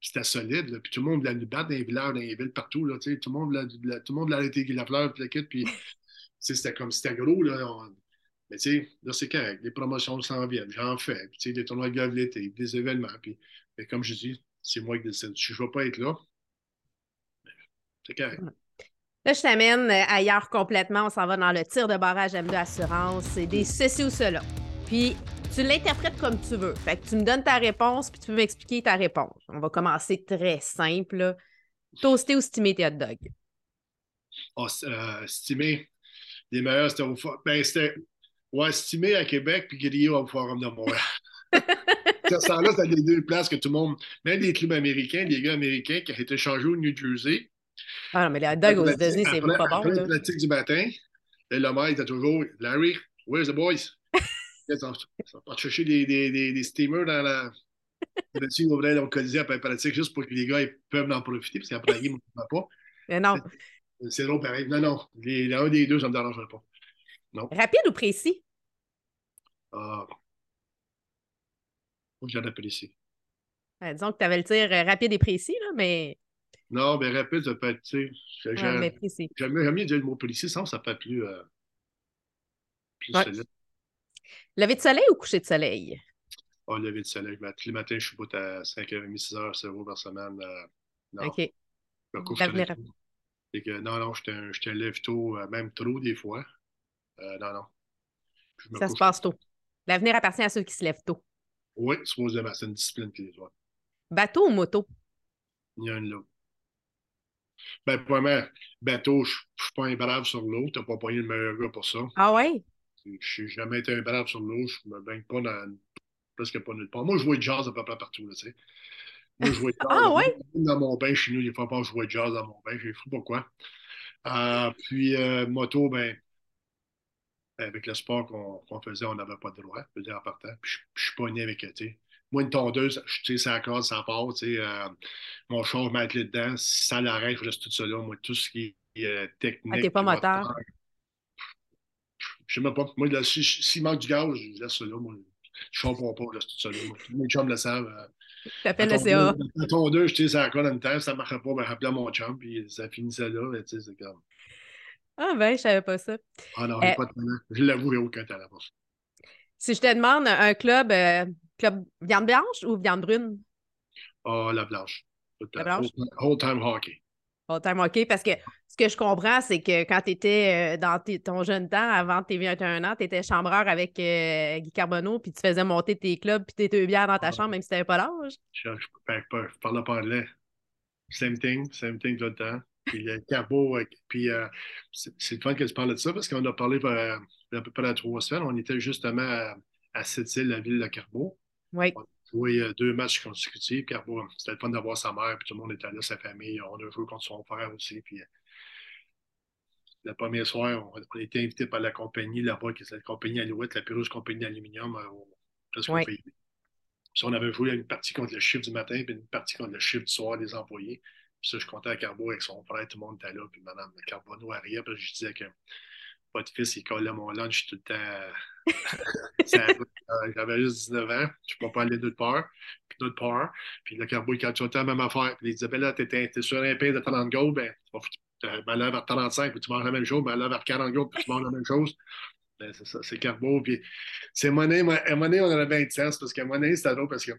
C'était solide. Là. Puis tout le monde voulait nous battre dans les villages, dans les villes, partout. Là, tout le monde voulait, tout le monde arrêter la fleur, puis la Puis c'était comme c'était gros. Là, on... Mais tu sais, là, c'est correct. Les promotions s'en viennent. J'en fais. Puis, des tournois de golf l'été, des événements. Puis, mais comme je dis, c'est moi qui décide. Je ne vais pas être là. C'est correct. Ouais. Là, je t'amène ailleurs complètement. On s'en va dans le tir de barrage M2 Assurance. C'est des ceci ou cela. Puis, tu l'interprètes comme tu veux. Fait que tu me donnes ta réponse, puis tu peux m'expliquer ta réponse. On va commencer très simple. Toasté ou stimé tes hot dogs? Oh, euh, stimé. Les meilleurs, c'était au forum. Ben, c'était. Ouais, stimé à Québec, puis grillé au Forum de Montréal. ça, là, c'était les deux places que tout le monde, même les clubs américains, les gars américains qui ont été changés au New Jersey, ah non, mais hot dogs aux États-Unis, c'est pas bon. Après la pratique du matin, le maire était toujours Larry, where's the boys? ça va chercher des, des, des, des, steamers dans la. Là-dessus, on le colisée après la pratique juste pour que les gars ils peuvent en profiter, parce qu'après la game, on ne pas. Mais non. C'est drôle pareil. Non, non. Les, un des deux, ça ne me dérangerait pas. Non. Rapide ou précis? Uh, Moi, j'en apprécie. Euh, disons que tu avais le tir euh, rapide et précis, là, mais. Non, mais rapide, ça peut être, tu sais, Ouais, j'aime mais précis. j'aime mieux dire le mot précis, sinon ça peut être plus, euh, plus Ouais. Lever de soleil ou coucher de soleil? Oh, lever de soleil. Ben, Tous les matins, je suis pas à 5h30, 6h, 0 par semaine. euh, non, OK. je couche que, non, non, je te, je te lève tôt, euh, même trop des fois. Euh, non, non. Ça se passe tôt. L'avenir appartient à ceux qui se lèvent tôt. Oui, supposément, c'est une discipline qui les. Bateau ou moto? Il y a une là. Ben, premièrement, bateau, je ne suis pas un brave sur l'eau. Tu n'as pas pogné le meilleur gars pour ça. Ah ouais? Je n'ai jamais été un brave sur l'eau. Je me baigne pas dans presque pas nulle part. Moi, je jouais de jazz à peu près partout, là. Moi, je jouais de jazz. Ah ouais? Même Dans mon bain, chez nous, des fois, pas je jouais de jazz dans mon bain. J'ai fou pourquoi. Euh, puis, euh, moto, ben, avec le sport qu'on faisait, on n'avait pas de droit, je veux dire, en partant. Puis, je, je suis pas né avec, tu. Moi, une tondeuse, je- sais, ça corde, ça part, tu sais. euh, mon char, je mets clé dedans. Si ça l'arrête, je reste tout ça là. Moi, tout ce qui est euh, technique. Ah, t'es pas puis moteur. Je sais même pas. Moi, là, si- s'il manque du gaz, je laisse ça là. Moi, je ne comprends pas, je laisse tout ça là. Moi, mes chums le savent. euh, T'appelles le la CA. La tondeuse, je sais, ça corde en temps. Ça ne marchait pas, ben, rappelais mon chum, puis ça finissait là. mais tu sais, c'est comme. Ah ben, je savais pas ça. Ah non, Euh, pas de talent. Je l'avoue, j'ai aucun talent pour ça. Si je te demande un club, euh, club viande blanche ou viande brune? Ah, la blanche. La blanche? Whole time hockey. All time OK, parce que ce que je comprends, c'est que quand tu étais dans tes- ton jeune temps, avant tes 21 ans, tu étais chambreur avec euh, Guy Carbonneau, puis tu faisais monter tes clubs, puis tes deux bières dans ta Ah. chambre, même si tu n'avais pas l'âge. Je ne parle pas anglais. Same thing, same thing tout le temps. Puis euh, Cabo, euh, puis euh, c'est le fun que tu parles de ça parce qu'on a parlé euh, il y a à peu près trois semaines. On était justement à, à Sept-Îles, la ville de Carbo. Oui. On a joué euh, deux matchs consécutifs. Carbo, c'était le fun d'avoir sa mère, puis tout le monde était là, sa famille. On a joué contre son frère aussi. Puis euh, le premier soir, on, a été invité par la compagnie là-bas, qui est la compagnie Alouette, la plus grosse compagnie d'aluminium euh, au- presque au pays. Puis on avait joué une partie contre le chiffre du matin, puis une partie contre le chiffre du soir des employés. Puis ça, je comptais à Carbo avec son frère, tout le monde était là. Puis Mme Carbonneau arrière, parce que je disais que votre fils, il collait mon lunch tout le temps. Euh, J'avais juste 19 ans, je ne peux pas aller nulle part. Puis nulle part. Puis le Carbo, il temps la même affaire. Il disait, ben là, t'es t'es sur un pain de 30 gold, ben, ben là, vers 35, puis tu manges la même chose. Ben là, vers 40 gold, puis tu manges la même chose. Ben, c'est ça, c'est Carbo. Puis c'est monnaie, à monnaie, on avait 20 cents, parce qu'à monnaie, c'était drôle, parce que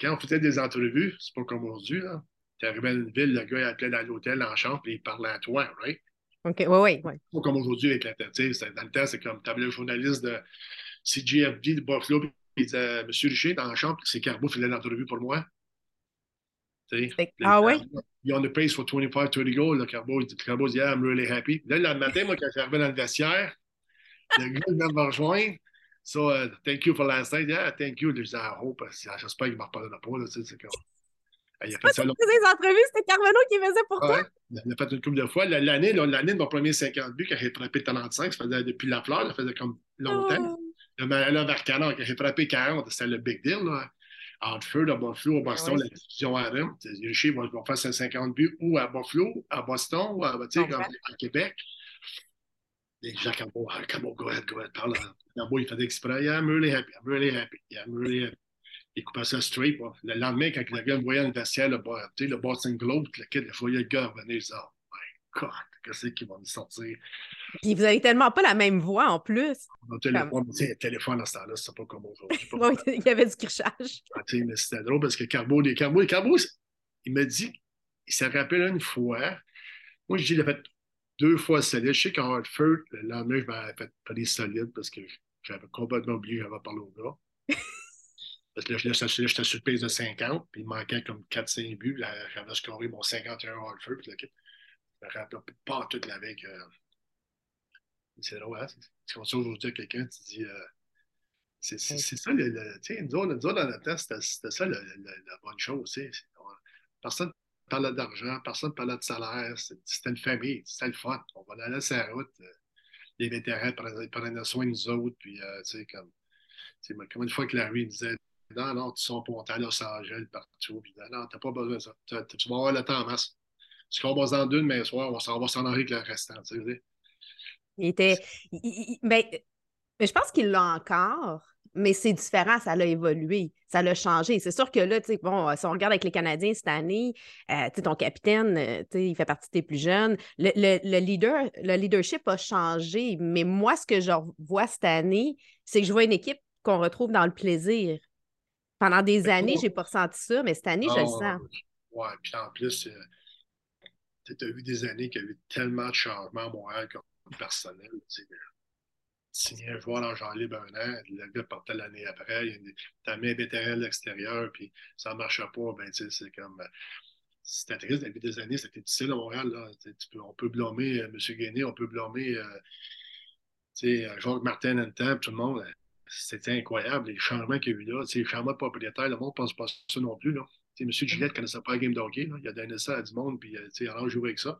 quand on faisait des entrevues, c'est pas comme aujourd'hui, là. Tu arrivais à une ville, le gars il appelait dans l'hôtel en chambre, puis il parlait à toi, right? OK, oui, oui, oui. Pas comme aujourd'hui avec la tête. tu sais, Dans le temps, c'est comme tu avais le journaliste de CGFD de Buffalo, puis il disait Monsieur Richer, dans la chambre, c'est Carbo qui faisait l'entrevue pour moi. Tu sais, Fait- les- ah oui? You on the pace for 25, 30 goals. Le Carbo, il dit, Carbo dit, yeah, I'm really happy. Là, le matin, moi, quand j'arrivais dans le vestiaire, le gars il venait me rejoindre. So, uh, thank you for last night. Yeah, thank you. Je disais, I hope. J'espère qu'il ne me reparlera pas. Là, c'est comme... Il a fait ça faisais des entrevues, c'était Carbonneau qui faisait pour toi? Ouais, il a fait une couple de fois. L'année, là, l'année de mon premier 50 buts, quand j'ai frappé 35, ça faisait depuis la fleur, ça faisait comme longtemps. Oh. Le là, vers 40, quand j'ai frappé 40, c'était le big deal. Là. Entre feu, à Buffalo, à Boston, Ouais. la division RM. Richer va, va faire ses 50 buts ou à Buffalo, à Boston, ou à, comme à Québec. Et Jacques Cabo, ah, Cabo, go ahead, go ahead, parle. Cabo, il faisait exprès. Yeah, I'm really happy, I'm really happy, yeah, I'm really happy. Il coupait ça straight. là. Le lendemain, quand le me voyait dans le vestiaire, le, le Boston Globe, le kid, je voyais le gars revenir, disais, oh my God, qu'est-ce qu'il va me sortir? Puis vous avez tellement pas la même voix en plus. Mon téléphone, le téléphone ce temps-là, c'est pas comme aujourd'hui. Oui, il y avait du crichage. Ah, mais c'était drôle parce que Carbo, des Carbo, Carbo, il m'a dit, il s'est rappelé une fois. Moi, je dis, il a fait deux fois solide. Je sais qu'en Hartford, le lendemain, je m'avais fait solide parce que j'avais complètement oublié que j'avais parlé au gars. Parce que là, sur j'étais sur le pace de 50, puis il manquait comme 4-5 buts. Là, J'avais scoré mon 51 Hartford. Puis là, je me rappelle pas en tout la veille que. C'est drôle, hein? Comme ça aujourd'hui à quelqu'un, tu dis. euh, c'est ça, le, le- tu sais, nous autres, nous autres, dans notre temps, c'était ça le- la bonne chose. tu sais. C'est- on- Personne ne parlait d'argent, personne ne parlait de salaire. c'est- C'était une famille, c'était le fun. On va aller sur la route. euh, Les vétérans prenaient, prenaient soin de nous autres. Puis, euh, tu sais, comme, tu comme une fois que Larry disait Non, non, tu pour monter à Los Angeles partout. Puis, non, t'as pas besoin de ça. Tu, vas avoir le temps en masse. Si on va s'en deux demain soir, on va s'en aller avec le restant. Tu Il était. il- il- ben, je pense qu'il l'a encore. mais c'est différent, ça l'a évolué, ça l'a changé. C'est sûr que là, tu bon, si on regarde avec les Canadiens cette année, euh, tu ton capitaine, euh, tu il fait partie des plus jeunes. Le, leader, le leadership a changé, mais moi, ce que je vois cette année, c'est que je vois une équipe qu'on retrouve dans le plaisir. Pendant des années, je n'ai pas ressenti ça, mais cette année, je le ah, sens. Oui, puis en plus, euh, tu as vu des années qu'il y a eu tellement de changements à Montréal comme personnel signer un joueur en genre libre un an, le gars partait l'année après, tu as mis un vétéran de l'extérieur, puis ça ne marche pas, ben, c'est comme. Euh, c'était triste, depuis des années, c'était difficile à Montréal. Là. on peut blâmer euh, M. Guéné, on peut blâmer euh, Jacques Martin en temps, tout le monde. C'était incroyable, les changements qu'il y a eu là. Les changements de propriétaire, le monde ne pense pas ça non plus. Là. M. Gillette ne connaissait pas la game d'hockey. Il a donné ça à du monde, puis il a joué avec ça.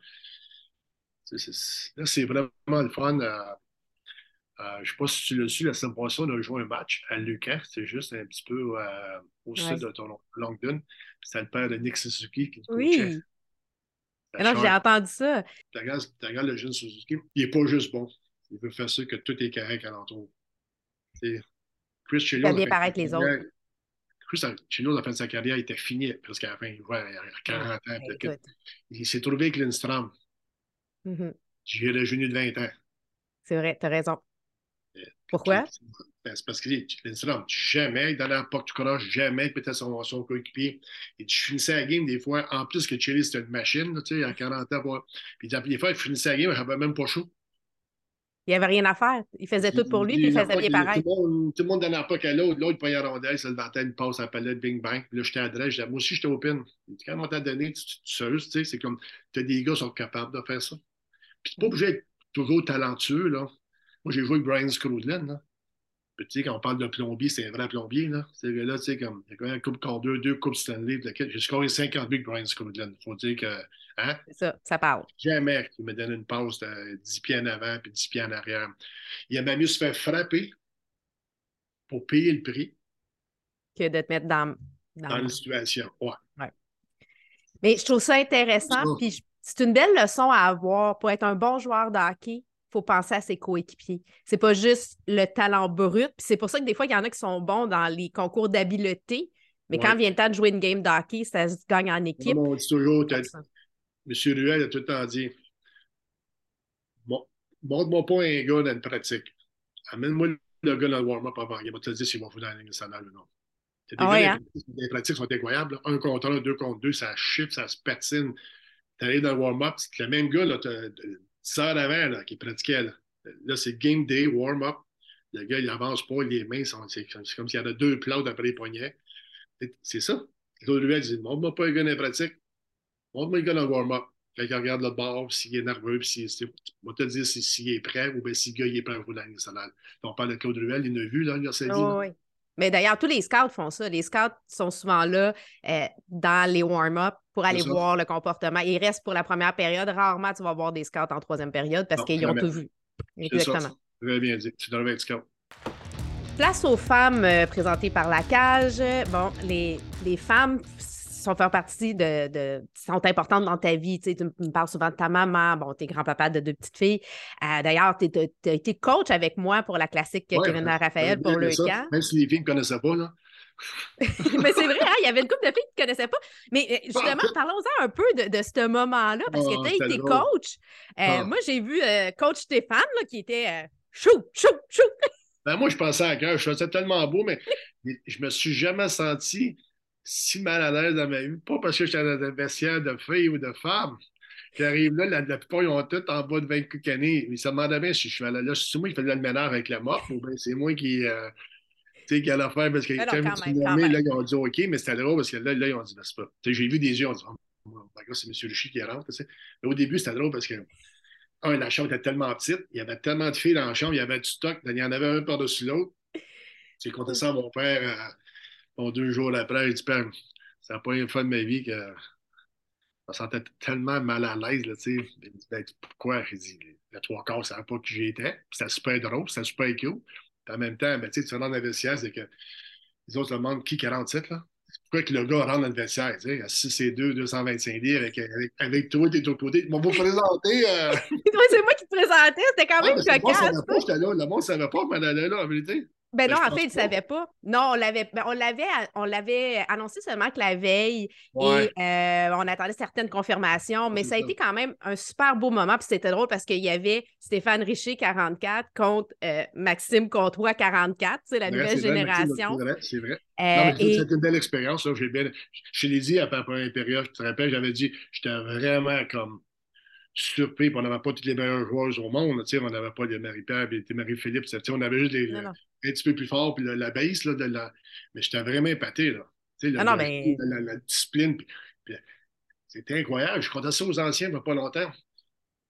là, c'est vraiment le fun. Euh, je ne sais pas si tu l'as su, la semaine passée, on a joué un match à Lucas. C'est juste un petit peu euh, au sud de ton Longdon. C'était le père de Nick Suzuki qui Oui. Alors, j'ai entendu ça. Tu regardes, le jeune Suzuki, il n'est pas juste bon. Il veut faire ça que tout est correct alentour. Chris. Il bien paraître les autres. Chris Chilo, à la fin de sa carrière, il était fini presque à la fin. Il a 40 ans. Il s'est trouvé avec Lindstrom. Mm -hmm. J'ai de 20 ans. C'est vrai, tu as raison. Pourquoi? Ben, c'est parce que Lindstrom, jamais, dans la porte du courage, jamais peut-être son, son coéquipier. Et tu finissais la game des fois, en plus que Chili, c'était une machine, tu sais, à 40 ans. Puis des fois, il finissait la game, il n'avait même pas chaud. Il n'y avait rien à faire. Il faisait tout pour lui, puis il faisait bien pareil. Tout le monde, tout le monde donnait pas qu'à l'autre. L'autre, il prenait la rondelle, ça le vantait, une passe à la palette, bing bang. Puis là, j'étais à adresse. Moi aussi, j'étais open. Quand on t'a donné, tu sais, tu sais, c'est comme, tu as des gars qui sont capables de faire ça. Puis, pas obligé d'être toujours talentueux, là. Moi, j'ai joué avec Brian Scrudlin. Là. Sais, quand on parle de plombier, c'est un vrai plombier. Là, c'est là tu sais, comme, il y a quand même un coupe deux, deux coupes Stanley. J'ai scoré 50 buts Brian. Il faut dire que. Hein? C'est ça, ça parle. Jamais qu'il me donne une passe de 10 pieds en avant puis 10 pieds en arrière. Il a même mieux se faire frapper pour payer le prix. Que de te mettre dans. Dans, dans une situation. Ouais. ouais. Mais je trouve ça intéressant. Puis c'est une belle leçon à avoir pour être un bon joueur de hockey faut penser à ses coéquipiers. C'est pas juste le talent brut. c'est pour ça que des fois, il y en a qui sont bons dans les concours d'habileté, mais quand vient le temps de jouer une game d'hockey, ça se gagne en équipe. on dit toujours, M. Ruel a tout le temps dit montre-moi pas un gars dans une pratique. Amène-moi le gars dans le warm-up avant. Il va te dire s'il va foutre dans la ligne nationale ou non. Des ah ouais, hein? Les pratiques sont incroyables. Un contre un, deux contre deux, ça chiffre, ça se patine. Tu arrives dans le warm-up, c'est le même gars, là, ça avant là, qui pratiquait. Là, là c'est game day, warm-up. Le gars, il avance pas, les mains sont. C'est comme s'il y avait deux plats après les poignets. C'est ça. Lui a dit Montre-moi pas le gars dans la pratique. Montre-moi le gars dans le warm-up. Quand il regarde le bord, s'il est nerveux, puis s'il va te dire s'il est prêt ou bien si le gars il est prêt à rouler nationale. On parle de Claude Ruel, il l'a vu, là, il a dit. oui. Mais d'ailleurs, tous les scouts font ça. Les scouts sont souvent là euh, dans les warm-up pour aller voir le comportement. Ils restent pour la première période. Rarement, tu vas voir des scouts en troisième période parce qu'ils ont tout vu. Exactement. Très bien dit. Tu devrais être scout. Place aux femmes euh, présentées par la cage. Bon, les, les femmes sont faire partie de, sont importantes dans ta vie. Tu, me parles souvent de ta maman, bon, tes grands-papas de deux petites filles. Euh, d'ailleurs, tu as été coach avec moi pour la classique Kevin Raphaël pour le camp. Même si les filles ne connaissaient pas, là. mais c'est vrai, hein, il y avait une couple de filles qui ne connaissaient pas. Mais euh, justement, parlons-en un peu de, ce moment-là, parce que tu as été coach. Euh, ah. Moi, j'ai vu coach Stéphane là, qui était chou, chou, chou. Ben, moi, je pensais à cœur, je ça tellement beau, mais je me suis jamais senti si mal à l'aise dans ma vie. Pas parce que j'étais dans un vestiaire de filles ou de femmes. J'arrive là, la, plupart, ils ont tout en bas de 20 coups années. Mais ça me demandait bien si je suis là. Là, c'est moi qui faisais le ménage avec la mort ou bien c'est moi qui. Euh, tu sais, qui allait faire parce que quand, quand, même, là, ils ont dit OK, mais c'était drôle parce que là, là ils ont dit, ben, c'est pas. j'ai vu des yeux, on dit, oh, c'est M. Luchy qui rentre. Mais au début, c'était drôle parce que, un, la chambre était tellement petite, il y avait tellement de filles dans la chambre, il y avait du stock, il y en avait un par-dessus l'autre. J'ai compté ça à mon père. Euh, Bon, deux jours après, il dit n'a pas une fois de ma vie que je me sentais tellement mal à l'aise. Là, il dit ben, Pourquoi? Il dit Le trois quarts, ça ne pas qui j'étais. C'était super drôle, c'était super cool. Puis en même temps, ben, tu rentres dans le vestiaire, c'est que les autres se demandent qui 47 là pourquoi que le gars rentre dans le vestiaire, tu sais, à 6 et 2, 225 livres avec, avec, avec toi, t'es de l'autre côté. Ils m'ont vous présenter. c'est moi qui te présentais, c'était quand même cocasse. Le monde ne savait pas, le monde ne savait pas, mais elle là, en vérité. Ben Ben, non, je en fait, il ne savait pas. Non, on l'avait, ben, on l'avait, on l'avait annoncé seulement que la veille Ouais. et euh, on attendait certaines confirmations, mais c'est ça a été quand même un super beau moment. Puis c'était drôle parce qu'il y avait Stéphane Richer, 44, contre euh, Maxime Comtois, 44, tu sais, la Ouais, nouvelle c'est génération. C'est vrai, c'est vrai. Euh, et c'était une belle expérience. là. J'ai bien... Je l'ai dit la première période, tu te rappelles, j'avais dit, j'étais vraiment comme surpris. On n'avait pas toutes les meilleures joueuses au monde. On n'avait pas les Marie-Pierre et Marie-Philippe. On avait juste les, un petit peu plus fort, puis la, la base, là, de la... mais j'étais vraiment épaté. Là. Ah non, le- mais- la, la- discipline. puis- puis C'était incroyable. Je comptais ça aux anciens il n'y a pas longtemps.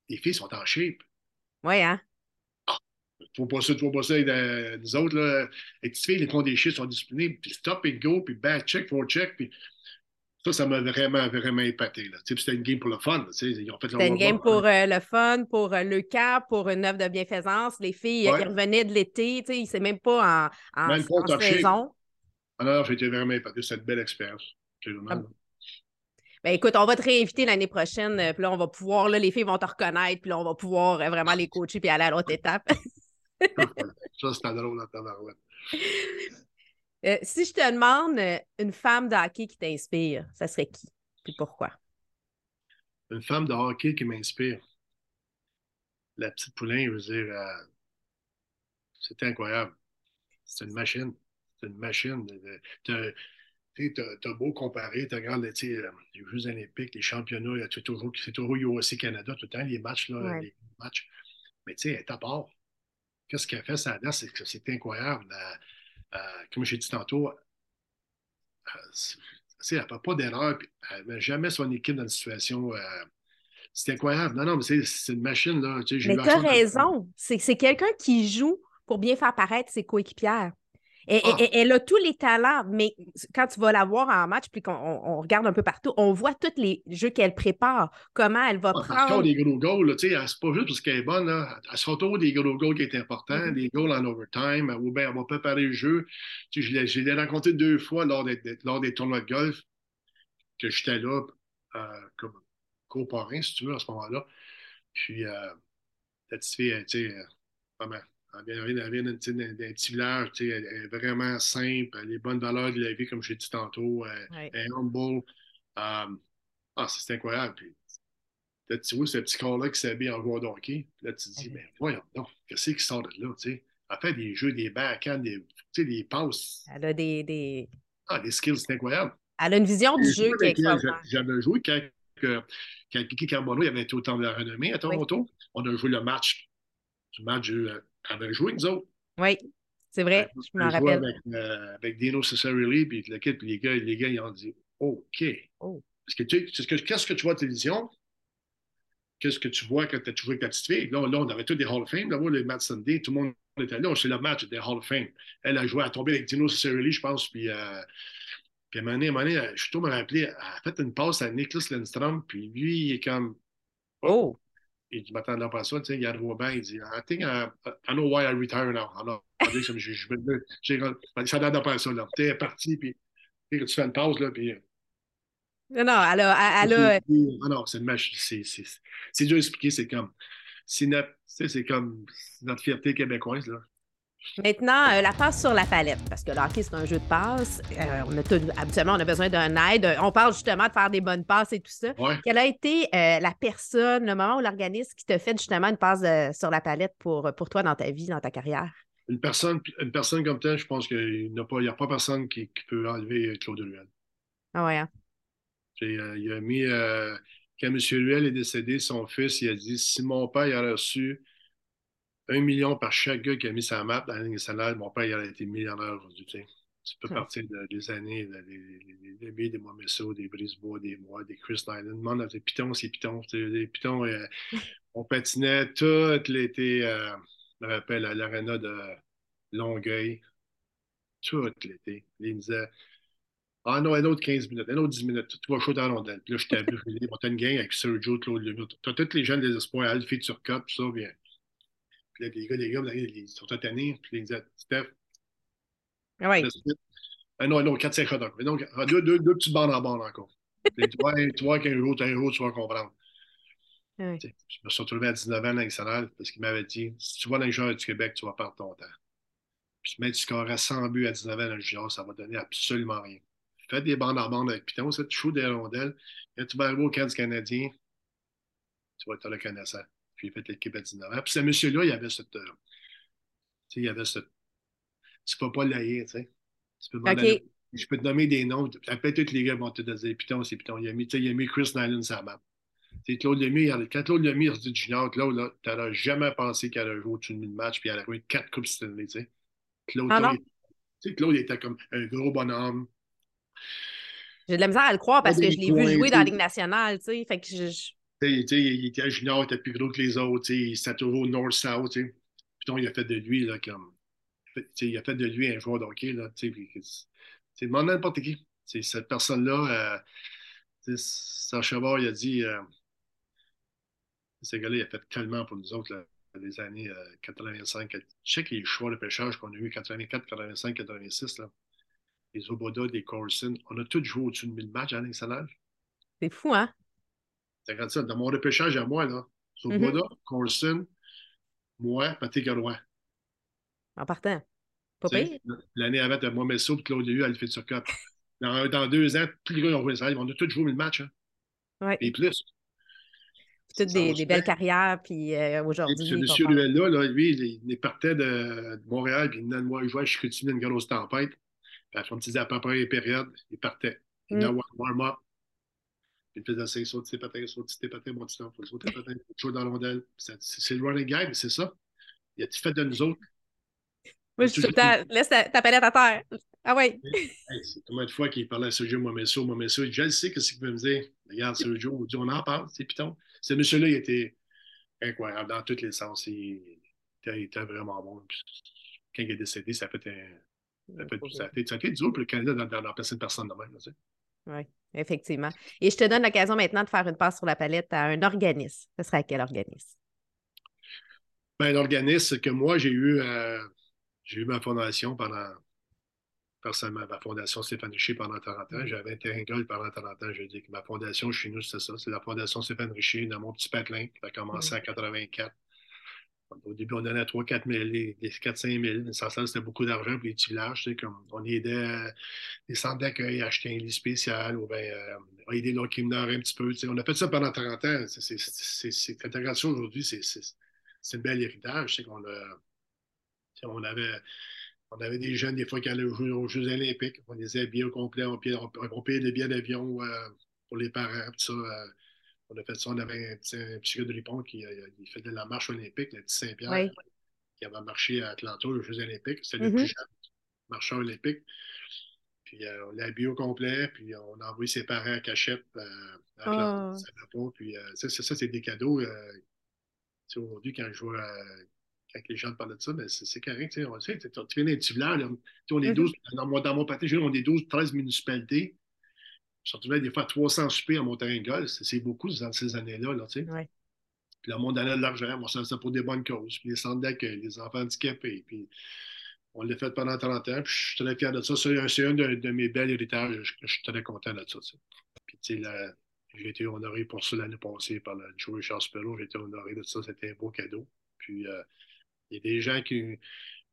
Les filles sont en shape. Ouais, hein? Faut pas ça, faut pas ça. euh, nous autres, là, les petites filles, les font des chiffres, sont disciplinées, puis stop and go, puis back check, for check, puis ça, ça m'a vraiment, vraiment épaté. C'était une game pour le fun. Ils C'était une game pour euh, le fun, pour euh, le cap, pour une œuvre de bienfaisance. Les filles, Ouais. ils revenaient de l'été, tu sais, c'est même pas en, en, Même pas en saison. Alors, j'ai été vraiment épaté. C'était une belle expérience. Ah, Ben écoute, on va te réinviter l'année prochaine, euh, puis là, on va pouvoir, là, les filles vont te reconnaître, puis là, on va pouvoir euh, vraiment les coacher puis aller à l'autre étape. ça, c'était drôle tabarouette. Euh, si je te demande euh, une femme de hockey qui t'inspire, ça serait qui? Puis pourquoi? Une femme de hockey qui m'inspire. La petite poulain, je veux dire, euh, c'était incroyable. C'est une machine. C'est une machine. t'as- tu t'as beau comparer, tu regardes euh, les Jeux olympiques, les championnats, il y a tout- toujours, c'est toujours UFC Canada tout le temps, les matchs, là, Ouais. les matchs. Mais tu sais, elle est à part. Qu'est-ce qu'elle fait, ça c'est que c'est incroyable. Euh, euh, comme j'ai dit tantôt, euh, elle ne fait pas d'erreur, elle ne met jamais son équipe dans une situation. euh, c'est incroyable. Non, non, mais c'est une machine, là. Tu sais, Mais eu la tu as chance de- raison. C'est c'est quelqu'un qui joue pour bien faire paraître ses coéquipières. Ah. elle a tous les talents, mais quand tu vas la voir en match, puis qu'on on- on regarde un peu partout, on voit tous les jeux qu'elle prépare, comment elle va Ah, prendre. a des gros goals, tu sais, c'est pas juste parce qu'elle est bonne, là. elle se retrouve des gros goals qui est important, Mhm. des goals en overtime, ou bien elle va préparer le jeu. Tu sais, je l'ai- rencontré deux fois lors des, lors des tournois de golf, que j'étais là euh, comme coparrain, si tu veux, à ce moment-là. Puis, euh, la petite fille, tu sais, euh, vraiment, elle vient, elle d'un petit- village, elle est vraiment simple, elle a les bonnes valeurs de la vie, comme j'ai dit tantôt, elle, Ouais. elle est humble. Euh, ah, c'est incroyable. Puis, Là, tu vois ce petit corps-là qui s'habille en joueur de hockey. Puis Là, tu te dis, mais voyons donc, qu'est-ce qui sort de là, tu sais? Elle fait des jeux, des backhands, des, des passes. Elle a des, des- Ah, des skills, c'est incroyable. Elle a une vision du jeu qui est extraordinaire. j'a- J'avais joué quand, que- quand Kiki Carbono il avait été au temps de la renommée à Toronto. On a joué le match. Le match, euh, avait joué, nous autres. Oui, c'est vrai, je m'en rappelle. avec, euh, avec Dino Cesarelli, puis le kid, puis les gars, les gars, ils ont dit OK. Oh. Parce que tu sais, qu'est-ce que- tu vois à la télévision? Qu'est-ce que tu vois quand tu as joué avec ta petite fille? Là, là, on avait tous des Hall of Fame. Là, les Matt Sunday, tout le monde était là. C'est le match des Hall of Fame. Elle a joué, a tombé avec Dino Cesarelli, je pense, puis, euh, puis à un moment donné, à un moment donné, je suis tout me rappeler, elle a fait une passe à Nicholas Lindstrom, puis lui, il est comme, Oh, et je m'attendais pas à ça, tu sais, il arrive au banc, il dit I think I, I know why I retire now. Alors, je, je, je, ça n'attendait pas à ça, là. Tu est partie, puis tu fais une pause, là, puis. non, non, elle a, elle a- Ah non, c'est une machine. C'est, c'est, dur à expliquer, c'est comme. C'est notre, c'est comme notre fierté québécoise, là. Maintenant, euh, la passe sur la palette, parce que le hockey, c'est un jeu de passe. Euh, on a tout- habituellement, on a besoin d'un aide. On parle justement de faire des bonnes passes et tout ça. Ouais. Quelle a été euh, la personne, le moment ou l'organisme qui t'a fait justement une passe euh, sur la palette pour, pour toi dans ta vie, dans ta carrière? Une personne, une personne comme telle, je pense qu'il n'y a, pas- il y a pas personne qui, qui peut enlever Claude Ruel. Ah ouais, hein? Euh, il a mis, euh, quand M. Ruel est décédé, son fils, il a dit si mon père il aurait reçu un million par chaque gars qui a mis sa map dans la ligne nationale, mon père il aurait été millionnaire aujourd'hui. Tu, sais. Tu peux Hmm. partir de- des années, de- des, des, des, Momesso, des Brisebois, des Mois, des Chris Nyland. Le monde, des pitons, c'est pitons. Les pitons, euh, on patinait tout l'été. euh, je me rappelle à l'aréna de Longueuil, tout l'été. Ils me disaient ah non, un autre 15 minutes, un autre 10 minutes. Tu vas chaud dans la rondelle. Puis là, je t'ai vu, on t'a une gang avec Sergio, Claude Lemieux. Tu as tous les jeunes des espoirs, Alfie Turcotte, tout ça, bien. Puis là, les gars, les gars, ils sont tannés. Puis ils disaient, Steph, vite. Ah non, non, 4-5 hot dogs. Mais donc, ah, deux, deux, deux petites bandes en bande encore. Puis tu vois, tu vois qu'un jour, un jour, tu vas comprendre. Je me suis retrouvé à 19 ans dans nationale parce qu'il m'avait dit si tu vas dans les joueurs du Québec, tu vas perdre ton temps. Puis même si tu scorerais 100 buts à 19 ans dans le junior, ça va donner absolument rien. Faites des bandes en bande avec Piton, c'est chaud des rondelles. Quand tu vas arriver au camp du Canadien, tu vas être le connaissant. Puis il fait l'équipe à 19 ans. Puis ce monsieur-là, il avait cette. Euh, tu sais, il avait cette. Tu peux pas l'aïr, tu sais. Tu peux okay. Je peux te nommer des noms. Peut-être tous les gars vont te dire Piton, c'est Piton. Il a mis, il a mis Chris Nyland sur la map. Claude Lemire, quand Claude Lemire se dit junior, Claude, là, tu n'aurais jamais pensé qu'elle allait jouer au-dessus de match puis elle aurait eu quatre coupes Stanley, tu sais. Claude, ah Claude, il, Claude, était comme un gros bonhomme. J'ai de la misère à le croire parce que je l'ai vu jouer dans la Ligue nationale, tu sais. Fait que je... il était junior, il était plus gros que les autres, il était toujours North-South. Puis il a fait de lui, là, comme. il a fait de lui un joueur de hockey, là, tu sais. C'est demande n'importe qui. cette personne-là, euh, Sacha il a dit. Euh, ce gars-là, il a fait tellement pour nous autres, les années 85. Je sais que les choix de pêchage qu'on a eu 84, 85, 86, là, les Oboda, les Corson, on a tous joué au-dessus de 1000 matchs à nationale. C'est fou, hein? C'est ça. Dans mon repêchage à moi, là, Oboda, mm Corson, moi, Patrick Garois. En partant. Pas pire. L'année avant, tu moi, Messo et Claude Liu à l'effet de Cup. Dans, dans deux ans, tous les gars ont joué ça. On a tous joué 1000 matchs. Hein? Ouais. Et plus toutes des, belles carrières, puis euh, aujourd'hui. Ce monsieur Ruel-là, là, lui, il, partait de, de, Montréal, puis il venait de moi, il jouait, je continue une grosse tempête. Puis après, on me disait à peu près les périodes, il partait. Il venait mm. warm-up. Il faisait 5 sauts, tes patins, sauts, tes patins, mon petit faut sauter patins, jouer dans l'ondelle. C'est le running game, c'est ça. Il a-tu fait de nous autres? Moi, je suis tout le temps, laisse ta, ta palette à terre. Ah oui. Hey, c'est combien de fois qu'il parlait à Sergio Momesso, Momesso. Je sais, qu'est-ce qu'il veut me dire. Regarde, Sergio, on en parle, c'est Python. Ce monsieur-là, il était incroyable dans tous les sens. Il était, vraiment bon. quand il est décédé, ça fait un. Ça fait, ça, fait, ça fait pour le Canada dans, dans, personne personne de même. Oui, effectivement. Et je te donne l'occasion maintenant de faire une passe sur la palette à un organisme. Ce serait à quel organisme? Ben, l'organisme que moi, j'ai eu, euh, j'ai eu ma fondation pendant personnellement, ma fondation Stéphane Richer pendant 30 ans. J'avais un terrain golf pendant 30 ans. Je dis que ma fondation chez nous, c'est ça. C'est la fondation Stéphane Richer dans mon petit patelin qui a commencé en 84. Au début, on donnait 3-4 000, les 4-5 000. Ça, c'était beaucoup d'argent pour les petits on aidait euh, les centres d'accueil à acheter un lit spécial ou bien euh, aider l'autre qui un petit peu. On a fait ça pendant 30 ans. cette intégration aujourd'hui, c'est un bel héritage. on avait on des jeunes, des fois, qui allaient jouer aux Jeux olympiques. On les habillait au complet. On, on, payait des billets d'avion euh, pour les parents. ça, euh, on a fait ça. On avait un petit, un petit gars de Ripon qui euh, il faisait la marche olympique, le petit Saint-Pierre, qui avait marché à Atlanta aux Jeux olympiques. C'était le mm-hmm. plus jeune marcheur olympique. Puis on l'a habillé au complet, puis on a envoyé ses parents à cachette à Atlanta. Oh. Puis ça, c'est des cadeaux. Aujourd'hui, quand je vois quand les gens parlent de ça, mais c'est correct. Tu, viens d'un petit village, on est 12, mm-hmm. dans, mon, dans mon pâté, on est 12, 13 municipalités. Je retrouvais des fois 300 soupers à mon terrain de golf. C'est beaucoup dans ces années-là. Là, tu sais. ouais. Puis le monde donnait de l'argent. Moi, ça, pour des bonnes causes. Puis les centres d'accueil, les enfants handicapés. Puis on l'a fait pendant 30 ans. Puis je suis très fier de ça. C'est un, de, de, mes belles héritages. Je, je, suis très content de ça. Puis tu sais, j'ai été honoré pour ça l'année passée par le Joey Charles Pello. J'ai été honoré de ça. C'était un beau cadeau. Puis euh, il y a des gens qui,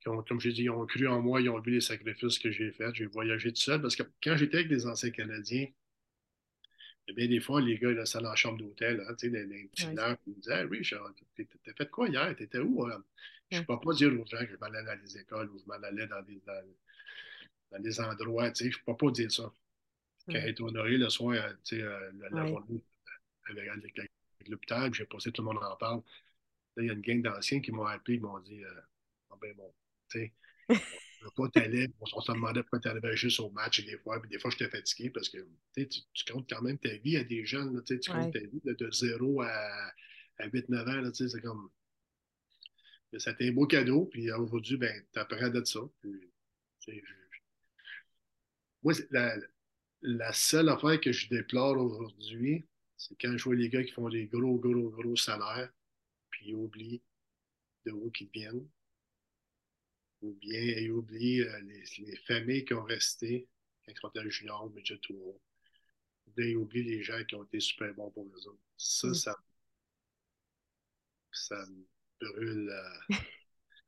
ont, comme je dit, ont cru en moi, ils ont vu les sacrifices que j'ai faits. J'ai voyagé tout seul parce que quand j'étais avec des anciens Canadiens, eh bien, des fois, les gars, là, ça dans la chambre d'hôtel, hein, tu sais, des, petits ouais. ils me disaient Oui, t'as fait quoi hier? T'étais où hein? Je ne peux pas dire aux gens que je m'en allais dans les écoles ou je m'en allais dans des, dans, des endroits, tu sais, je ne peux pas dire ça. Quand j'ai été honoré le soir, tu sais, euh, la, journée avec, avec l'hôpital, j'ai passé, tout le monde en parle il y a une gang d'anciens qui m'ont appelé, ils m'ont dit euh, ah ben bon, tu sais, on se demandait pourquoi tu arrivais juste au match des fois, puis des fois j'étais fatigué parce que tu, tu comptes quand même ta vie à des jeunes, tu comptes ta vie de 0 à, à 8-9 ans, c'est comme. C'était un beau cadeau, puis aujourd'hui, ben, tu apprends de ça. Puis, moi, la, la, seule affaire que je déplore aujourd'hui, c'est quand je vois les gars qui font des gros, gros, gros salaires, puis ils oublient de où ils viennent, ou bien ils oublient euh, les, familles qui ont resté quand ils sont le junior ou midget ou bien ils oublient les gens qui ont été super bons pour eux autres. Ça, mm. ça, ça me brûle. Euh,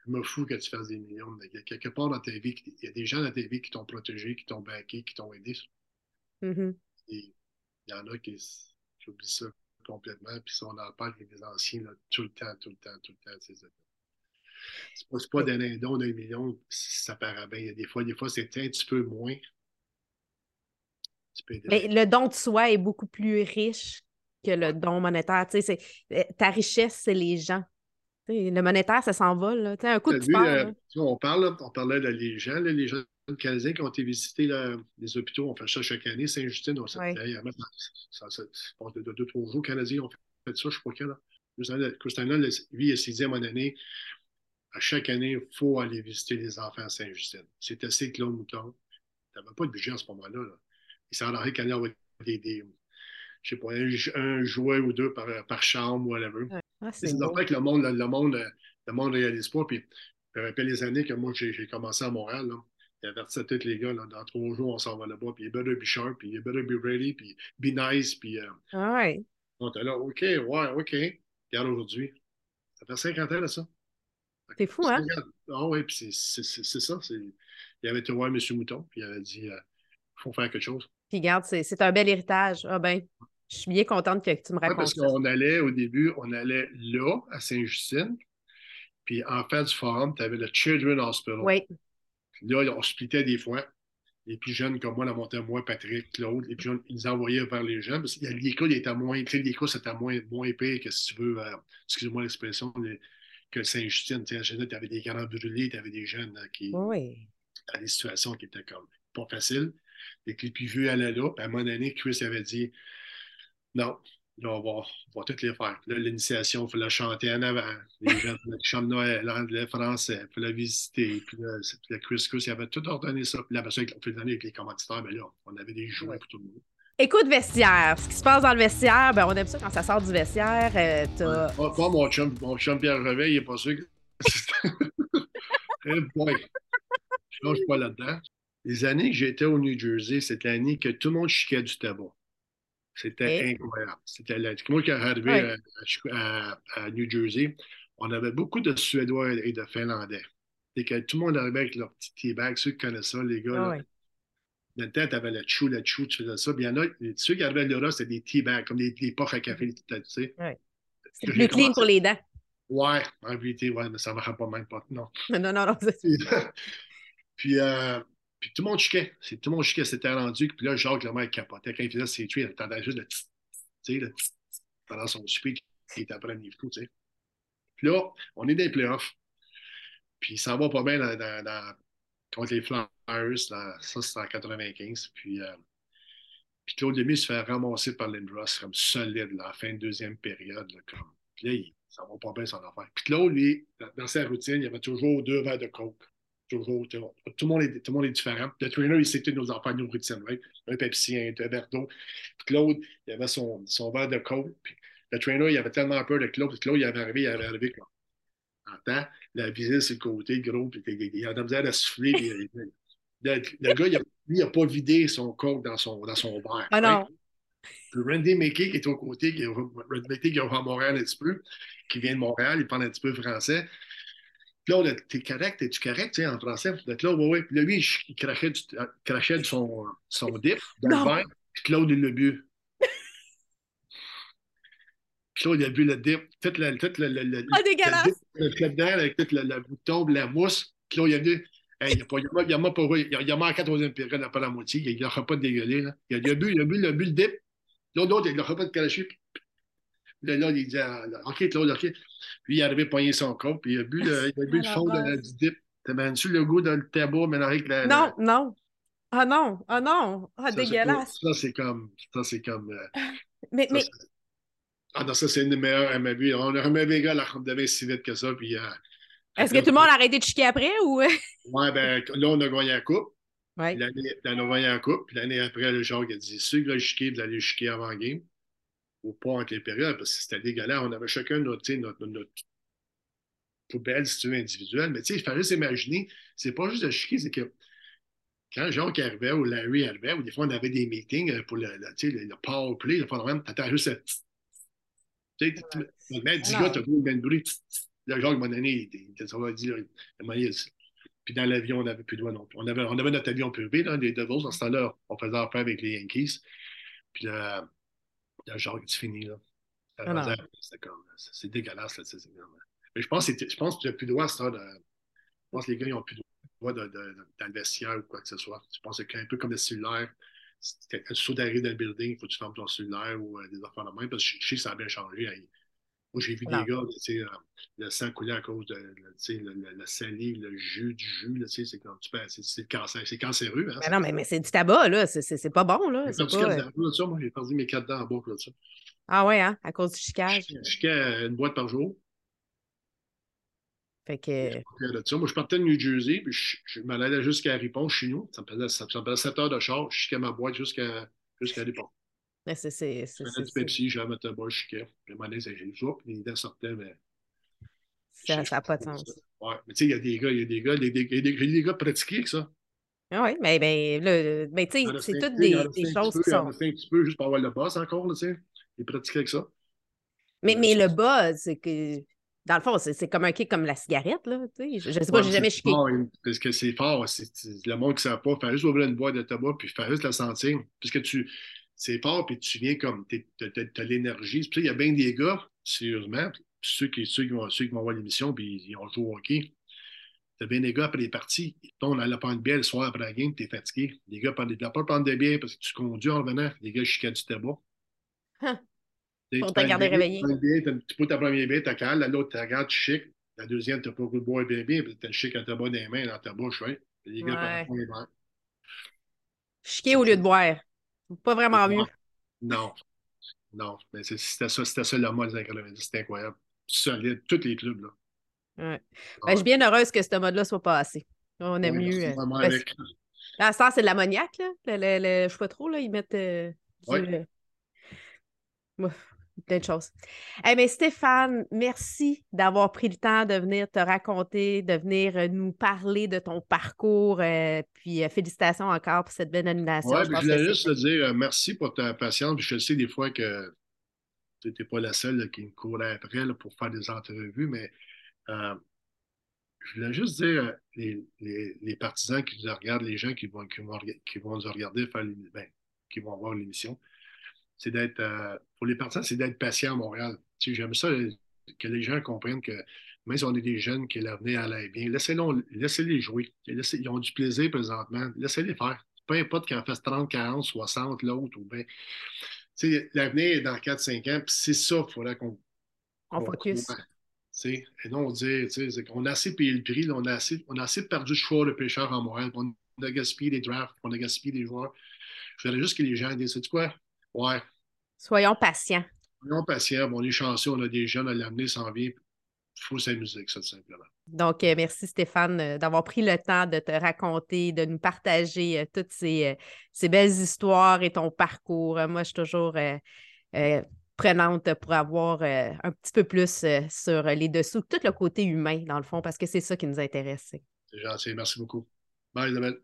je me fous que tu fasses des millions. Il y a quelque part dans ta vie, il y a des gens dans ta vie qui t'ont protégé, qui t'ont baqué, qui t'ont aidé. Mm-hmm. Et il y en a qui, qui oublient ça complètement. Puis si on en parle avec des anciens, là, tout le temps, tout le temps, tout le temps, c'est. C'est pas, pas donner un don d'un million, ça paraît bien. Des fois, des fois, c'est un petit peu moins. Mais le don de soi est beaucoup plus riche que le don monétaire. Tu sais, euh, ta richesse, c'est les gens. le monétaire, ça s'envole. Un coup de vu, euh, on, parle, on parlait de les gens, les gens canadiens qui ont été visiter les hôpitaux. On fait ça chaque année. Saint-Justine, on ça, passe de deux, trois jours. Canadiens ont fait ça, je crois qu'il là. Christina, lui, s'est à mon année, à chaque année, il faut aller visiter les enfants à Saint-Justine. C'est assez Claude Mouton. Tu n'avais pas de budget à ce moment-là. Là. Il s'en arrive qu'il y a des, des je sais pas, un, jouet ou deux par, par chambre ou whatever. Ah, c'est affaires que le monde, le, monde, le monde réalise pas. Puis, je me rappelle les années que moi, j'ai commencé à Montréal. Là. Il avertissait tous les gars, là, dans trois jours, on s'en va là-bas, puis il better be sharp, puis il better be ready, puis be nice, puis... Euh, ouais. On était là, OK, ouais, OK. Regarde aujourd'hui. Ça fait 50 ans, là, ça. C'est fou, hein? Ah oui, puis c'est ça. Il avait été voir M. Mouton, puis il avait dit, il euh, faut faire quelque chose. Puis regarde, c'est un bel héritage. Ah ben, je suis bien contente que tu me racontes parce qu'on allait, au début, on allait là, à Saint-Justine, puis en fait du forum, tu avais le Children's Hospital. Oui. Là, on splitait des fois. Les plus jeunes comme moi, la montée moi, Patrick, Claude, les plus jeunes, ils envoyaient vers les jeunes. Parce que l'école était moins, l'école, c'était moins, moins épais que si tu veux, euh, excuse-moi l'expression, que Saint-Justine. Tu avais des grands brûlés, tu avais des jeunes euh, qui. Oui. Dans des situations qui étaient comme pas faciles. Et que les plus vieux allaient là. Puis à un moment donné, Chris avait dit non, Là, on va, on va toutes les faire. Là, l'initiation, il faut la chanter en avant. Les gens, de Noël, l'anglais, français, il faut la visiter. Puis là, le Chris Chris, il avait tout ordonné ça. Puis là, après ça, on fait l'année avec les commanditaires, mais là, on avait des jouets pour tout le monde. Écoute, vestiaire. Ce qui se passe dans le vestiaire, ben, on aime ça quand ça sort du vestiaire. Euh, t'as... Pas, mon chum, mon chum Pierre Reveil, il n'est pas sûr que. hey boy. Je ne pas là-dedans. Les années que j'étais au New Jersey, c'était l'année que tout le monde chiquait du tabac. C'était incroyable. C'était moi qui est arrivé à, New Jersey, on avait beaucoup de Suédois et de Finlandais. Et que tout le monde arrivait avec leur petit tea bag. Ceux qui connaissent ça, les gars. Ah, là, Dans le temps, tu avais le chou, le chou, tu faisais ça. Puis il y en a, ceux qui arrivaient là, c'était des tea bags, comme des, des poches à café, tu sais. Ouais. C'est plus clean pour les dents. Ouais, en réalité, ouais, mais ça ne marchait pas même pas. Non. Non, non, non. puis, euh, puis tout le monde chiquait. Tout le monde chiquait, c'était rendu. Puis là, Jacques le mec capotait. Quand il faisait ses tuiles, il entendait juste le tu sais, le pendant son super qui était après le niveau, tu sais. Puis là, on est dans les playoffs. Puis ça va pas bien dans, dans, contre les Flyers. ça, c'est en 95. Puis, euh, puis Claude Lemay se fait ramasser par Lindros comme solide, là, la fin de deuxième période. Là, comme. Puis là, il, ça va pas bien son affaire. Puis Claude, lui, dans sa routine, il y avait toujours deux verres de coke. Toujours, tout, le monde est, tout le monde est différent. Le trainer, il sait nos enfants, nos routines? Un Pepsi, un verre d'eau. Claude, il avait son, son verre de coke. Puis le trainer, il avait tellement peur de Claude. Puis Claude, il avait arrivé, il avait arrivé. La visite sur le côté, gros, puis il besoin de souffler. le, le, gars, il a, lui, il n'a pas vidé son coke dans son, dans son verre. Ah non. Puis Randy Mickey, qui est au côté, qui est, Randy Mickey, qui est à Montréal un petit peu, qui vient de Montréal, il parle un petit peu français. Claude, t'es correct, es-tu correct, tu sais, en français? Claude, oui, oui. Puis là, lui, il crachait, du, euh, crachait de son, son dip dans le verre, puis Claude, il l'a bu. Claude, il a bu le dip, tout le, tout le, le, le, oh, dégueulasse! Le dip, dedans, avec tout le, le bouton, la mousse. Claude, il a. Hey, il, a pas, il, a, il, a, pas, il, a, il a manqué à troisième période, pas la moitié. Il n'aurait pas dégueulé. Là. Il, a, il, a bu, il, a bu, il a bu le dip. L'autre, il n'aurait pas de. Là, là, il dit OK, Claude, OK. Puis il est arrivé pogner son corps, puis il a bu le, il a bu le fond de, du dip. T'as-tu le goût dans le tabac, mais avec la. Non, non. Ah non, ah non, ah dégueulasse. Ça, c'est comme. Ça, c'est comme. Euh, mais. Ça, mais... Ah non, ça, c'est une des meilleures à ma vie. On a remis les gars, là, on devait si vite que ça, puis. Euh, Est-ce que tout le monde a arrêté de chiquer après ou? ouais, ben là, on a gagné la coupe. Ouais. L'année, on a gagné la coupe, puis l'année après, le genre, a dit ceux qui veulent chiquer, vous allez chiquer avant game ou pas entre les périodes, parce que c'était dégueulasse. On avait chacun notre, notre, notre poubelle, si tu veux, individuelle. Mais tu sais, il fallait s'imaginer, c'est pas juste de chier, c'est que quand Jacques arrivait ou Larry arrivait, ou des fois on avait des meetings euh, pour le, le, tu sais, le, power play, le même, t'attends juste à. Tu sais, mec dit, gars, t'as vu le bruit. le Jacques, m'a donné, il était ça va dire, puis dans l'avion, on n'avait plus de droit non plus. On avait, on avait notre avion privé, là, des Devils. Dans ce temps-là, on faisait affaire avec les Yankees. Puis là, le Jacques, c'est fini, là. Ah c'est dégueulasse, là, Mais je pense, que je pense que tu n'as plus de droit à ça. De, je pense que les gars, ils n'ont plus de droit de, de, dans le vestiaire ou quoi que ce soit. Je pense que c'est un peu comme le cellulaire. Tu saut d'arrêt dans le building, il faut que tu fermes ton cellulaire ou euh, des affaires de même. Parce que je sais que ça a bien changé. Moi, j'ai vu des gars, sais, le sang couler à cause de le, le, la salive, le jus du jus, c'est comme tu c'est cancer, c'est cancéreux. Hein, mais non, mais, mais c'est du tabac, là, c'est pas bon, là. J'ai perdu, pas... ça, moi, j'ai perdu mes quatre dents en boucle, là, ça. Ah ouais, hein, à cause du chicage. Je chiquais une boîte par jour. Fait que. Moi, je partais de New Jersey, puis je, je m'en allais jusqu'à Ripon, chez nous. Ça me faisait, ça, me faisait 7 heures de char. Je chiquais ma boîte jusqu'à jusqu'à Ripon. Mais c'est. c'est je du Pepsi, j'avais ma boîte, je chiquais. Puis, à un j'ai ça, puis les dents sortaient, mais. Ça n'a pas de sens. Ouais, mais tu sais, il y a des gars, il y a des gars, il y a des, des, des gars pratiqués avec ça. Ah oui, mais, ben, là, mais tu sais, c'est toutes des, des choses qui sont. un petit peu juste pour avoir le boss encore, tu sais. Il pratique avec ça. Mais, mais le buzz, c'est que dans le fond, c'est comme un kick comme la cigarette, là. Tu sais. Je ne sais pas, j'ai jamais chiqué. Parce que c'est fort. Le monde qui ne sait pas. Faire juste ouvrir une boîte de tabac puis faire juste la sentir. Puisque tu. C'est fort, puis tu viens comme. Tu as, l'énergie. Il y a bien des gars, sérieusement, ceux qui, ceux, qui vont, ceux qui vont voir l'émission, puis ils ont joué au hockey. T'as bien des gars après les parties, ils tombent à la prendre bière le soir après la game, t'es fatigué. Les gars ne pas prendre des bières parce que tu conduis en revenant. Les gars chiquent du tabac. Huh. Pour te garder réveillé. Tu peux ta première bière, t'as calme, l'autre, tu regardes, tu chic. La deuxième, tu n'as pas goût de boire bien, bien, puis tu as le chic à ta dans les mains, dans ta bouche, ouais. Les gars, ouais. les Chiquer au lieu de boire. Pas vraiment mieux. Non. Non. Mais c'était ça, c'était ça le mode des années 90. C'était incroyable. Solide. Tous les clubs, là. Ouais. Ben, je suis bien heureuse que ce mode-là soit passé. On aime mieux. Euh, avec... Ah, ça, c'est de l'ammoniac, là. Le, le, je sais pas trop, là. Ils mettent. Euh, du, euh, plein de choses. Eh mais Stéphane, merci d'avoir pris le temps de venir te raconter, de venir euh, nous parler de ton parcours. Euh, puis euh, félicitations encore pour cette belle animation. Oui, je, je voulais juste te dire merci pour ta patience. Je sais des fois que tu n'étais pas la seule qui me courait après pour faire des entrevues, mais je voulais juste dire les, les, partisans qui nous regardent, les gens qui vont, qui vont, qui vont nous regarder faire ben, qui vont voir l'émission c'est d'être, euh, pour les partisans, c'est d'être patient à Montréal. Tu sais, j'aime ça, que les gens comprennent que même si on est des jeunes, que l'avenir allait bien, laissez-les jouer. ils ont du plaisir présentement. Laissez-les faire. Peu importe qu'ils en fassent 30, 40, 60, l'autre, ou bien. Tu sais, l'avenir est dans 4-5 ans, puis c'est ça qu'il faudrait qu'on. On focus. et non, on dit, on a assez payé le prix, on, a assez, on a assez perdu de choix de pêcheurs en Montréal, on a gaspillé des drafts, on a gaspillé des joueurs. Je voudrais juste que les gens disent, tu quoi, Ouais. Soyons patients. Soyons patients. on est chanceux, on a des jeunes à l'amener, sans vie. Il faut s'amuser avec ça, tout simplement. Donc, euh, merci Stéphane euh, d'avoir pris le temps de te raconter, de nous partager euh, toutes ces, ces, belles histoires et ton parcours. moi, je suis toujours prenante pour avoir un petit peu plus sur les dessous, tout le côté humain, dans le fond, parce que c'est ça qui nous intéresse. C'est gentil. Merci beaucoup. Bye, Isabelle.